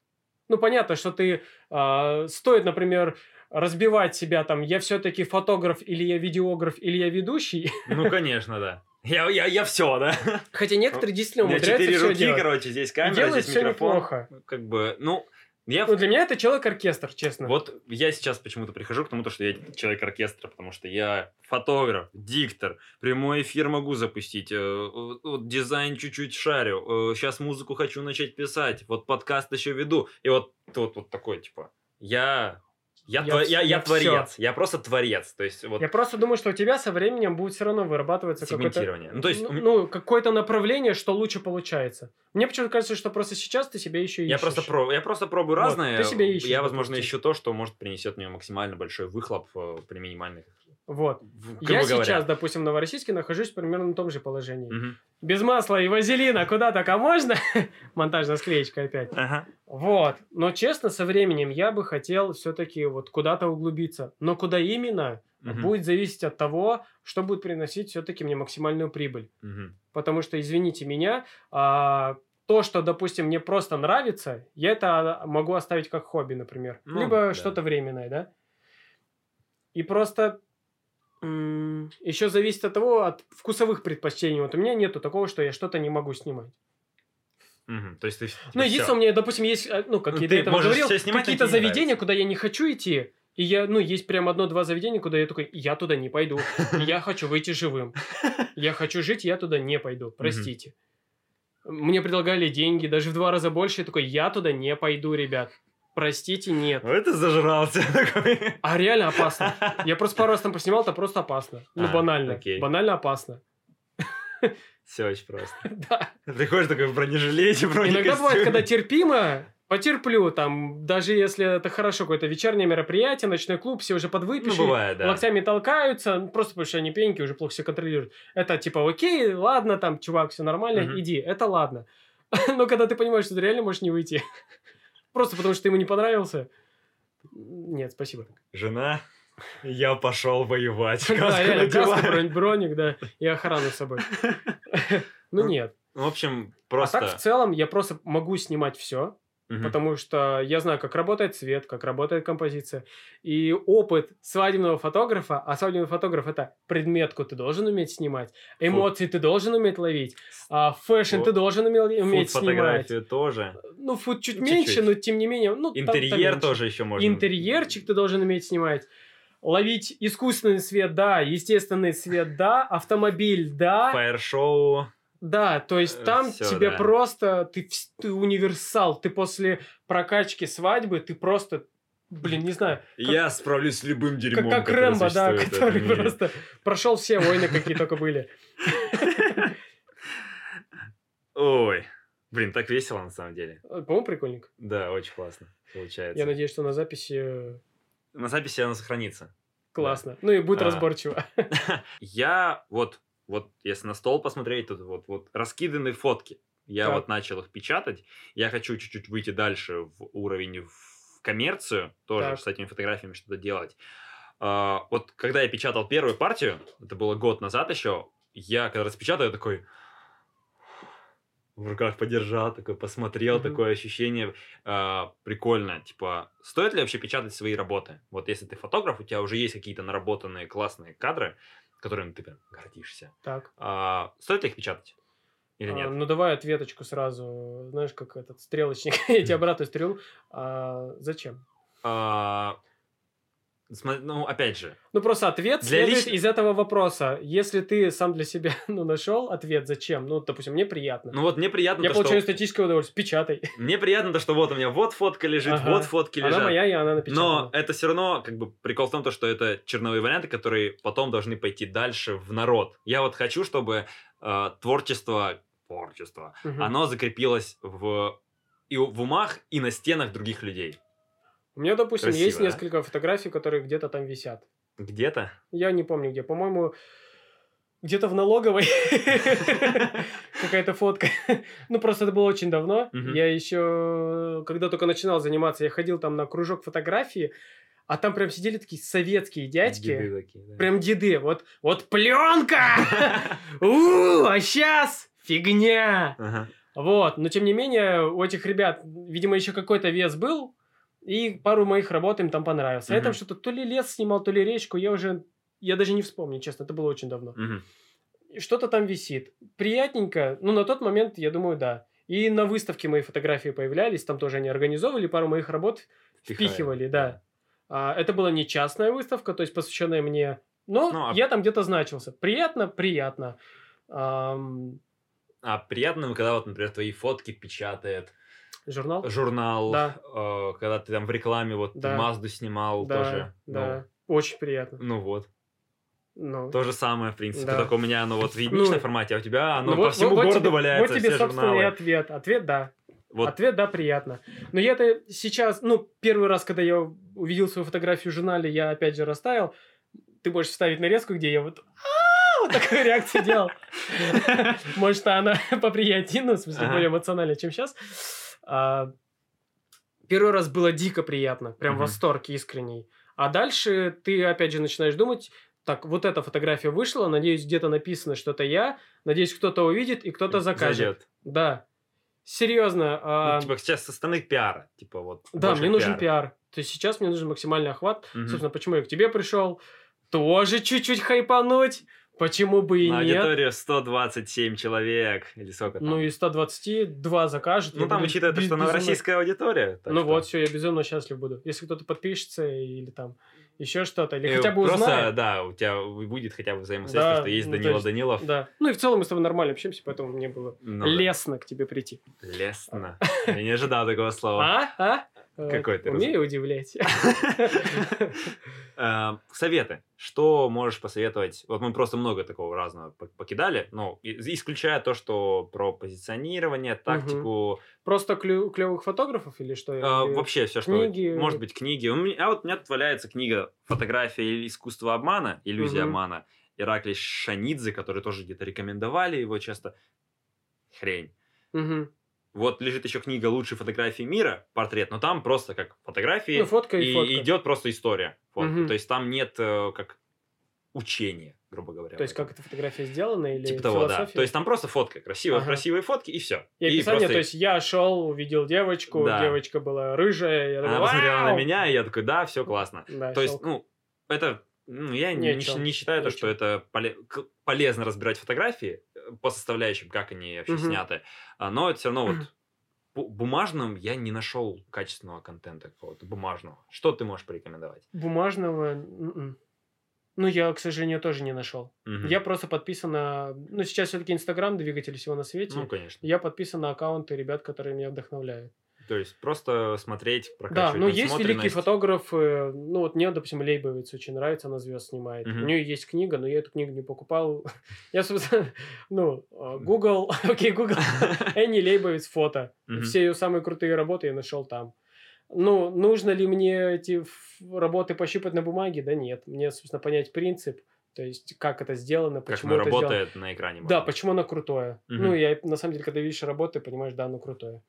Ну, понятно, что ты... а, стоит, например, разбивать себя там, я все-таки фотограф, или я видеограф, или я ведущий. Ну, конечно, да. Я, я, я все, да. Хотя некоторые действительно У меня умудряются четыре все руки, делать. короче, здесь камера, здесь микрофон. неплохо. Как бы, ну, я... Ну, для меня это человек-оркестр, честно. Вот я сейчас почему-то прихожу к тому, то, что я человек оркестра, потому что я фотограф, диктор, прямой эфир могу запустить, э, вот дизайн чуть-чуть шарю, сейчас музыку хочу начать писать, вот подкаст еще веду, и вот тут вот такой, типа, я... Я, Я я, я я творец, я просто творец, то есть вот Я просто думаю, что у тебя со временем будет все равно вырабатываться какое-то... Ну, то есть ну, ну, какое-то направление, что лучше получается. Мне почему-то кажется, что просто сейчас ты себя еще ищешь. Я просто, про, я просто пробую Вот, разные. ты себе ищешь, я, возможно, ищу то, что может принесет мне максимально большой выхлоп э, при минимальных. Вот. в- Я грубо говоря. сейчас, допустим, в Новороссийске нахожусь примерно на том же положении. Мгм. Без масла и вазелина куда так, а можно? Монтажная склеечка опять. Ага. Вот. Но честно, со временем я бы хотел все-таки вот куда-то углубиться. Но куда именно, Мгм. будет зависеть от того, что будет приносить все-таки мне максимальную прибыль. Мгм. Потому что, извините меня, а, то, что, допустим, мне просто нравится, я это могу оставить как хобби, например. Ну, Либо да. что-то временное, да? И просто еще зависит от того, от вкусовых предпочтений. Вот у меня нету такого, что я что-то не могу снимать. Мгм. То есть ты... Ну, единственное, у меня, допустим, есть, э, ну, как Ну, я до этого говорил, какие-то заведения, нравится. куда я не хочу идти. И я, ну, есть прям одно-два заведения, куда я такой, я туда не пойду. Я хочу выйти живым. Я хочу жить, я туда не пойду. Простите. Мне предлагали деньги, даже в два раза больше. Я такой, я туда не пойду, ребят. Простите, нет. Ну, это зажрался такой. А реально опасно. Я просто пару раз там поснимал, это просто опасно. Ну, А, банально. окей. Банально опасно. Все очень просто. Да. Приходишь такой в бронежилете, Иногда бывает, бронекостюме. когда терпимо, потерплю, там, даже если это хорошо, какое-то вечернее мероприятие, ночной клуб, все уже Ну, подвыпившие, бывает, да. локтями толкаются, ну, просто потому что они пьяненькие, уже плохо себя контролируют. Это типа, окей, ладно, там, чувак, все нормально, Мгм. иди, это ладно. Но когда ты понимаешь, что ты реально можешь не выйти, просто потому что ты ему не понравился, нет, спасибо. Жена, я пошел воевать. Да, реально, бронь- броник, да, и охрану с собой. Ну нет. В общем, А просто... так в целом я просто могу снимать все, Мгм. потому что я знаю, как работает цвет, как работает композиция. И опыт свадебного фотографа, а свадебный фотограф это предметку ты должен уметь снимать, эмоции ты должен уметь ловить, а fashion Фо- ты должен уме- уметь снимать. Фуд-фотографию тоже. Ну, food чуть Чуть-чуть. меньше, но тем не менее. Ну, там- там Интерьер меньше. тоже еще можно. Интерьерчик ты должен уметь снимать. Ловить искусственный свет, да, естественный свет, да, автомобиль, да. Fire-шоу. Да, то есть Э, там всё, тебе да. просто, ты, ты универсал, ты после прокачки свадьбы, ты просто, блин, не знаю, Я справлюсь с любым как, дерьмом, как которое Рэмбо, да, который просто прошел все войны, какие только были. Ой. Блин, так весело на самом деле. Э, По-моему, прикольненько. Да, очень классно получается. Я надеюсь, что на записи э, На записи оно сохранится. классно. Ну и будет А. разборчиво. Я вот, вот если на стол посмотреть, тут вот, вот раскиданы фотки. Я Так. вот начал их печатать. Я хочу чуть-чуть выйти дальше в уровень в коммерцию, тоже Так. с этими фотографиями что-то делать. А, вот когда я печатал первую партию, это было год назад еще, я когда распечатал, я такой в руках подержал, такой посмотрел, Мгм. такое ощущение а, прикольное. Типа, стоит ли вообще печатать свои работы? Вот если ты фотограф, у тебя уже есть какие-то наработанные классные кадры, которыми ты прям гордишься. Так. А, стоит ли их печатать? Или А, нет? ну давай ответочку сразу. Знаешь, как этот стрелочник. Я тебе обратную стрелу. А, зачем? А, Ну, опять же, Ну, просто ответ Для следует лич- из этого вопроса. Если ты сам для себя ну, нашел ответ, зачем? Ну, допустим, мне приятно. ну вот мне приятно, Я то, получаю что... эстетическое удовольствие. Печатай. Мне приятно то, что вот у меня вот фотка лежит, Ага. вот фотки лежат. Она моя, и она напечатана. Но это все равно, как бы, прикол в том, то, что это черновые варианты, которые потом должны пойти дальше в народ. Я вот хочу, чтобы э, творчество, творчество, Мгм. оно закрепилось в, и в умах, и на стенах других людей. У меня, допустим, есть Красиво, да? несколько фотографий, которые где-то там висят. Где-то. Я не помню где. По-моему, где-то в налоговой какая-то фотка. Ну, просто это было очень давно. Я еще, когда только начинал заниматься, я ходил там на кружок фотографии, а там прям сидели такие советские дядьки. Деды такие, да. Прям деды. Вот, вот пленка! У, а сейчас фигня! Вот, но тем не менее, у этих ребят, видимо, еще какой-то вес был, и пару моих работ им там понравился. А я там что-то то ли лес снимал, то ли речку, я уже, я даже не вспомню, честно, это было очень давно. И Что-то там висит. Приятненько, ну, на тот момент, я думаю, да. И на выставке мои фотографии появлялись, там тоже они организовывали, пару моих работ впихивали, да. А, это была не частная выставка, то есть посвященная мне, но Ну, а- я там где-то значился. Приятно, приятно. Ам, А приятно, когда вот, например, твои фотки печатает журнал? журнал, Да. э, когда ты там в рекламе вот Да. Мазду снимал Да, тоже. да. Очень приятно. Ну, ну вот. Ну, То же самое, в принципе. Да. Только у меня оно вот в единичном Ну, формате, а у тебя оно ну по вот- всему вот- городу тебе- валяется, Вот тебе, все собственно, и журналы. ответ. Ответ да. Вот. Ответ да, приятно. Но я это сейчас, ну, первый раз, когда я увидел свою фотографию в журнале, я опять же растаял. Ты можешь вставить нарезку, где я вот вот такую реакцию делал. Может, она поприятнее, ну, в смысле, более эмоциональная, чем сейчас. Первый раз было дико приятно, прям Мгм. восторг искренний. А дальше ты, опять же, начинаешь думать, так, вот эта фотография вышла, надеюсь, где-то написано, что это я, надеюсь, кто-то увидит и кто-то закажет. Зайдет. Да. Серьезно. Ну, а, типа сейчас со стороны пиара. Типа вот. да, мне нужен пиар. То есть сейчас мне нужен максимальный охват. Мгм. Собственно, почему я к тебе пришел? Тоже чуть-чуть хайпануть. Почему бы и На нет? аудиторию 127 человек. Или сколько там? Ну, 120 два закажет. Ну, там, учитывая то, что она российская аудитория. Ну что- вот, все, я безумно счастлив буду. Если кто-то подпишется или там еще что-то, или И хотя бы Просто, узнает. да, у тебя будет хотя бы взаимосвязь, Да, то, что есть ну, Данила есть- Данилов. Да. Ну и в целом мы с тобой нормально общаемся, поэтому мне было Ну да. лестно к тебе прийти. Лестно. Я не ожидал такого слова. А? А? Какой ты Умею удивлять. Э, Советы. Что можешь посоветовать? Вот мы просто много такого разного пок- покидали, но исключая то, что про позиционирование, тактику, Просто клевых фотографов или что? э, вообще все, что... книги. Может быть, книги. А вот у меня тут валяется книга «Фотография или искусство обмана», «Иллюзия обмана», Ираклий Шанидзе, который тоже где-то рекомендовали его часто. Хрень. Вот лежит еще книга «Лучшие фотографии мира», портрет, но там просто как фотографии, Ну, фотка и и фотка. идет просто история. Вот. Мгм. То есть там нет э, как учения, грубо говоря. То есть, как эта фотография сделана или Типа того, да. То есть там просто фотка, красивые, Ага. красивые фотки, и все. И описание, то есть я шел, увидел девочку, Да. девочка была рыжая, я такой, Она посмотрела на меня, и я такой, да, все классно. Да, То есть, щелк. ну, это... ну, я не, не, не считаю, то, что это поле- полезно разбирать фотографии по составляющим, как они вообще Мгм. сняты. А, Но это все равно вот бу- бумажным я не нашел качественного контента какого-то бумажного. Что ты можешь порекомендовать? Бумажного... м-м. Ну, я, к сожалению, тоже не нашел. Мгм. Я просто подписан на... Ну, сейчас все-таки Инстаграм, двигатель всего на свете. Ну, конечно. Я подписан на аккаунты ребят, которые меня вдохновляют. То есть просто смотреть, Да, прокачивать ну есть великий насмотренность. фотограф, э, ну вот мне, допустим, Лейбовец очень нравится, она звезд снимает. Мгм. У нее есть книга, но я эту книгу не покупал. Я, собственно, ну, э, Google, окей, Google, Энни Лейбовец фото. Мгм. Все ее самые крутые работы я нашел там. Ну, нужно ли мне эти работы пощупать на бумаге? Да нет. Мне, собственно, понять принцип, то есть как это сделано, Как почему оно это сделано. работает на экране. Да, можно. почему оно крутое. Мгм. Ну, я на самом деле, когда видишь работы, понимаешь, да, оно крутое.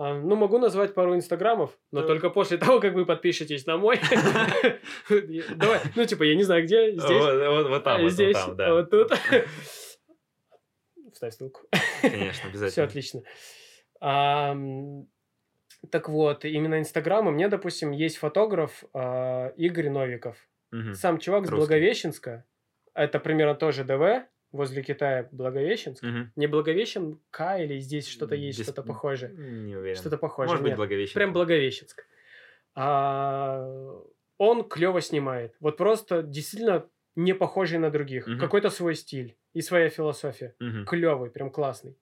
А, ну, могу назвать пару инстаграмов, но Да. только после того, как вы подпишетесь на мой. Давай, ну, типа, я не знаю, где, здесь, Вот, там, здесь, там, да. вот тут. Вставь ссылку. Конечно, обязательно. Все отлично. Так вот, именно Инстаграм, у меня, допустим, есть фотограф а, Игорь Новиков. Сам чувак с. Благовещенска. Это примерно тоже ДВ, возле Китая Благовещенск. Мгм. Не Благовещенка или здесь что-то есть, Без- что-то похожее? Не уверен. Что-то похожее. Может быть, нет. Благовещенск. Прям Благовещенск. А, он клево снимает. Вот просто действительно не похожий на других. Мгм. Какой-то свой стиль и своя философия. Мгм. Клевый, прям классный.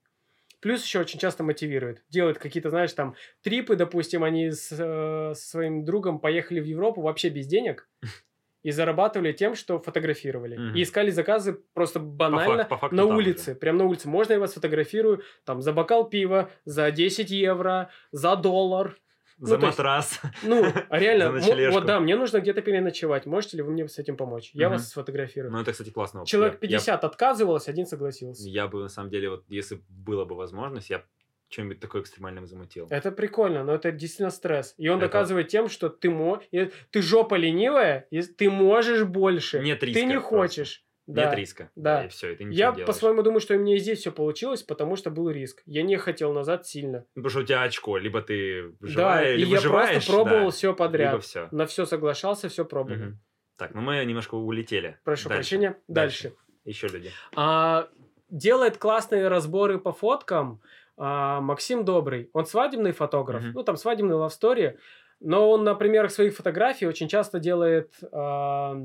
Плюс еще очень часто мотивирует. Делает какие-то, знаешь, там трипы, допустим, они с э, со своим другом поехали в Европу вообще без денег и зарабатывали тем, что фотографировали. Мгм. И искали заказы просто банально фак- по факту на улице. Прям на улице. Можно я вас фотографирую там за бокал пива, за 10 евро, за доллар. За ну, то есть- матрас. Ну, реально, За вот да, мне нужно где-то переночевать. Можете ли вы мне с этим помочь? Я Мгм. вас сфотографирую. Ну, это, кстати, классно. Человек Я- я- 50 отказывалось, один согласился. Я бы, на самом деле, вот если была бы возможность, я б что-нибудь такое экстремальное замутил. Это прикольно, но это действительно стресс. И он Это- доказывает тем, что ты мо... ты жопа ленивая, и ты можешь больше. Нет риска ты не хочешь. Да. Нет риска. Да. И все, и ты ничего Я по-своему думаю, что у меня и здесь все получилось, потому что был риск. Я не хотел назад сильно. Ну, Потому что у тебя очко, либо ты да, выживаешь, и либо я выживаешь, просто пробовал да, все либо подряд. все. На все соглашался, все пробовал. Так, ну мы немножко улетели. Прошу Дальше. прощения. Дальше. Еще люди. А, делает классные разборы по фоткам а, Максим Добрый. Он свадебный фотограф, Мгм. ну там свадебный лавстори, но он на примерах своих фотографий очень часто делает а,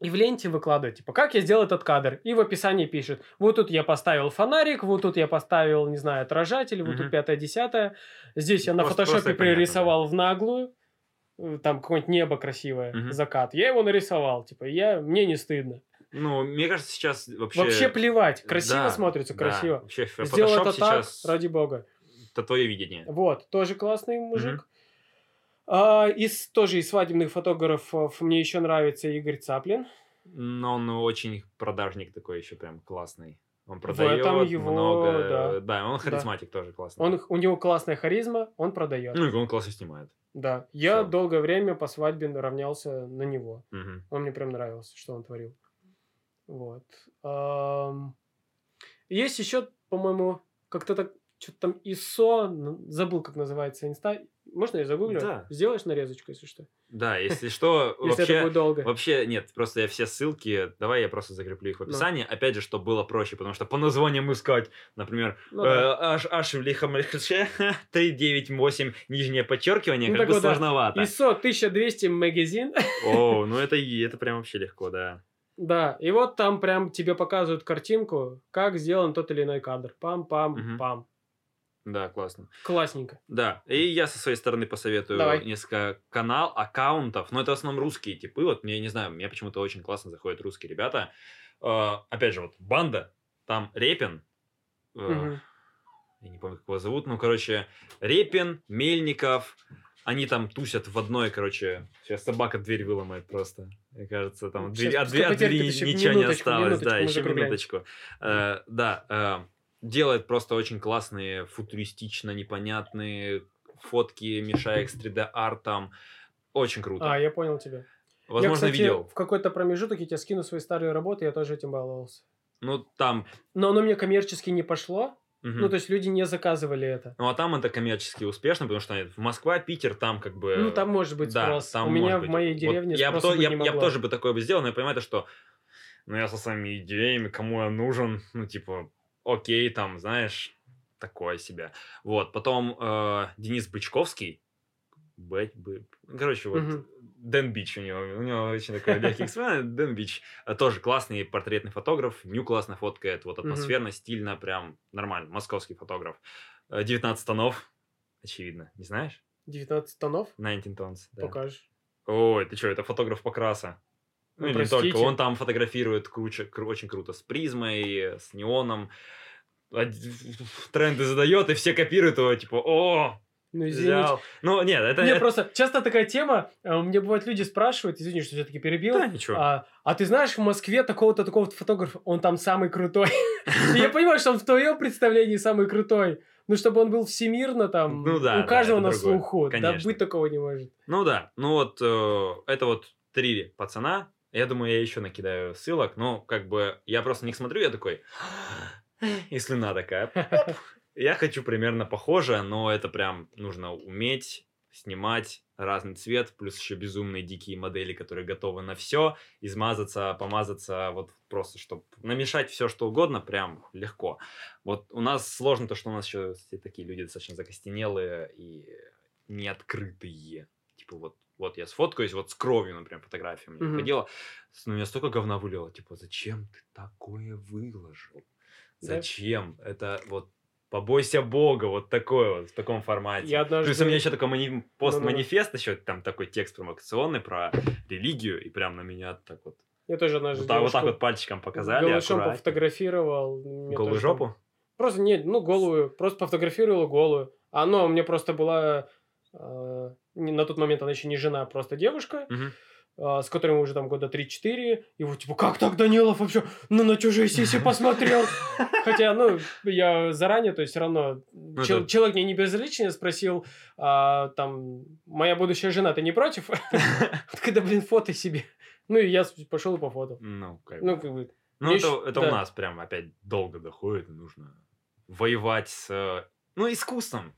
и в ленте выкладывает, типа, как я сделал этот кадр, и в описании пишет, вот тут я поставил фонарик, вот тут я поставил, не знаю, отражатель, вот тут Мгм. пятое-десятое, здесь я на Просто- фотошопе просто понятно, пририсовал в наглую, э, там какое-нибудь небо красивое, Мгм. закат, я его нарисовал, типа, я, мне не стыдно. Ну, мне кажется, сейчас вообще... Вообще плевать. Красиво Да, смотрится, да, красиво. Вообще, Сделал это так, сейчас... ради бога. Это твое видение. Вот, тоже классный мужик. А, из, тоже из свадебных фотографов мне еще нравится Игорь Цаплин. Но он очень продажник такой еще прям классный. Он продает этом его, много. да. он харизматик тоже классный. Он, у него классная харизма, он продает. Ну, и он классно снимает. Да, я Всё. долгое время по свадьбе равнялся на него. Мгм. Он мне прям нравился, что он творил. Вот. Есть еще, по-моему, как-то так, что-то там ИСО, н- забыл, как называется инста. Можно я загуглю? Да. Сделаешь нарезочку, если что? Да, если что, Если это будет долго. Вообще, нет, просто я все ссылки, давай я просто закреплю их в описании, опять же, чтобы было проще, потому что по названиям искать, например, Ну да. аж аж в лихом 398 нижнее подчеркивание, Ну как бы вот, да. сложновато. ИСО 1200 магазин. О, ну это, это прям вообще легко, да. Да, и вот там прям тебе показывают картинку, как сделан тот или иной кадр. Пам-пам-пам. Да, классно. Классненько. Да, и я со своей стороны посоветую Давай. несколько канал, аккаунтов, но это в основном русские типы, вот мне, не знаю, мне почему-то очень классно заходят русские ребята. Э, опять же, вот банда, там Репин, э, Мгм. я не помню, как его зовут, ну, короче, Репин, Мельников, они там тусят в одной, короче, сейчас собака дверь выломает просто, мне кажется, там дверь- от, пускай двери- от двери ничего не осталось, да, еще закругляемся. минуточку. Э, да, э, делает просто очень классные, футуристично непонятные фотки, мешая их с 3D-артом, очень круто. А, я понял тебя. Возможно, я, кстати, видел. в какой-то промежуток я тебе скину свои старые работы, я тоже этим баловался. Ну, там... Но оно мне коммерчески не пошло. Мгм. Ну, то есть люди не заказывали это. Ну, а там это коммерчески успешно, потому что в Москва, Питер, там как бы... Ну, там может быть да, спрос. там У меня может в быть. моей Вот деревне я, бы быть я, не я бы тоже бы такое бы сделал, но я понимаю, то, что ну, я со своими идеями, кому я нужен, ну, типа, окей, там, знаешь, такое себе. Вот, потом э, Денис Бычковский, Б, Б- короче, вот, Мгм. Дэн Бич у него, у него очень такой легкий эксперимент, Дэн Бич, э, тоже классный портретный фотограф, Ню классно фоткает, вот, атмосферно, стильно, прям нормально, московский фотограф. Э, 19 тонов, очевидно, не знаешь? 19 тонов 19 tons, да. покажешь. Ой, ты что, это фотограф покраса. Ну, Ну, не только, он там фотографирует круче, кру- очень круто с призмой, с неоном. Тренды задает, и все копируют его, типа, о, Ну, извините. Ну, нет, это... Не, это- просто часто такая тема, э, мне бывают люди спрашивают, извини, что все-таки перебил, Да, ничего. а, а ты знаешь в Москве такого-то, такого-то фотографа, он там самый крутой. Я понимаю, что он в твоем представлении самый крутой, ну, чтобы он был всемирно там, Ну да, у да, каждого это на другое, слуху, да конечно. быть такого не может. Ну да, ну вот э, это вот три пацана. Я думаю, я еще накидаю ссылок, но как бы я просто на них смотрю, я такой, и слюна такая. Я хочу примерно похоже, но это прям нужно уметь снимать разный цвет, плюс еще безумные дикие модели, которые готовы на все, измазаться, помазаться, вот просто, чтобы намешать все, что угодно, прям легко. Вот у нас сложно то, что у нас еще все такие люди достаточно закостенелые и неоткрытые. Типа вот Вот я сфоткаюсь вот с кровью, например, фотография у Мгм. выходила. С- На меня столько говна вылило. Типа, зачем ты такое выложил? Да. Зачем? Это вот побойся Бога, вот такое вот, в таком формате. Я однажды... Плюс у меня еще такой мани- пост Ну-ну-ну. манифест, еще там такой текст провокационный про религию, и прям на меня так вот, Я тоже однажды вот вот, так вот пальчиком показали. голышом аккуратно. пофотографировал. Мне Голую тоже жопу? Просто нет, ну голую, просто пофотографировала голую. А Она у меня просто была э, на тот момент она еще не жена, а просто девушка, Мгм. Э, с которой мы уже там года 3-4. И вот типа, как так Данилов вообще ну, на чужие сиси посмотрел? Хотя, ну, я заранее, то есть все равно чел- это- человек мне не безразличен, спросил, а, там, моя будущая жена, ты не против? Когда, блин, фото себе. Ну, и я пошел и по фото. Ну, как Ну, бы. Ну, это, у нас прям опять долго доходит, нужно воевать с, ну, искусством.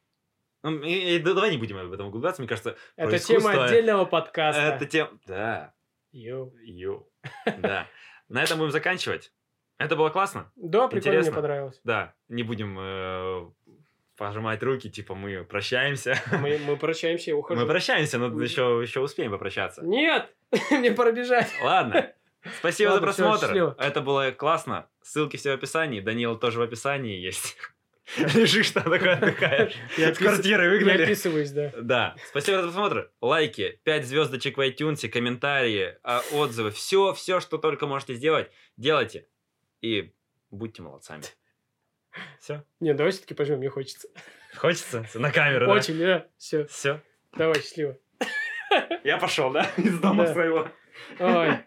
Ну, и- и да- давай не будем об этом углубляться, мне кажется, это тема искусство- отдельного подкаста. Это тема... Да, Йоу. йоу. Да. На этом будем заканчивать. Это было классно. Да, прикольно, мне Интересно. понравилось. Да, не будем э, пожимать руки, типа мы прощаемся. Мы, мы прощаемся, я ухожу. Мы прощаемся, но Мгм. еще, еще успеем попрощаться. Нет! Мне пора бежать. Ладно. Спасибо Ладно, за просмотр. счастливо. Это было классно. Ссылки все в описании. Данила тоже в описании есть. Лежишь там такой отдыхаешь. Я С квартиры Я выгнали. описываюсь, да. Да. Спасибо за просмотр. Лайки, 5 звездочек в iTunes, комментарии, а, отзывы. Все, все, что только можете сделать, делайте. И будьте молодцами. Все. Не, давай все-таки пожмем, мне хочется. Хочется? На камеру, да? Очень, да. Все. Все. Давай, счастливо. Я пошел, да? Из дома своего. Ой.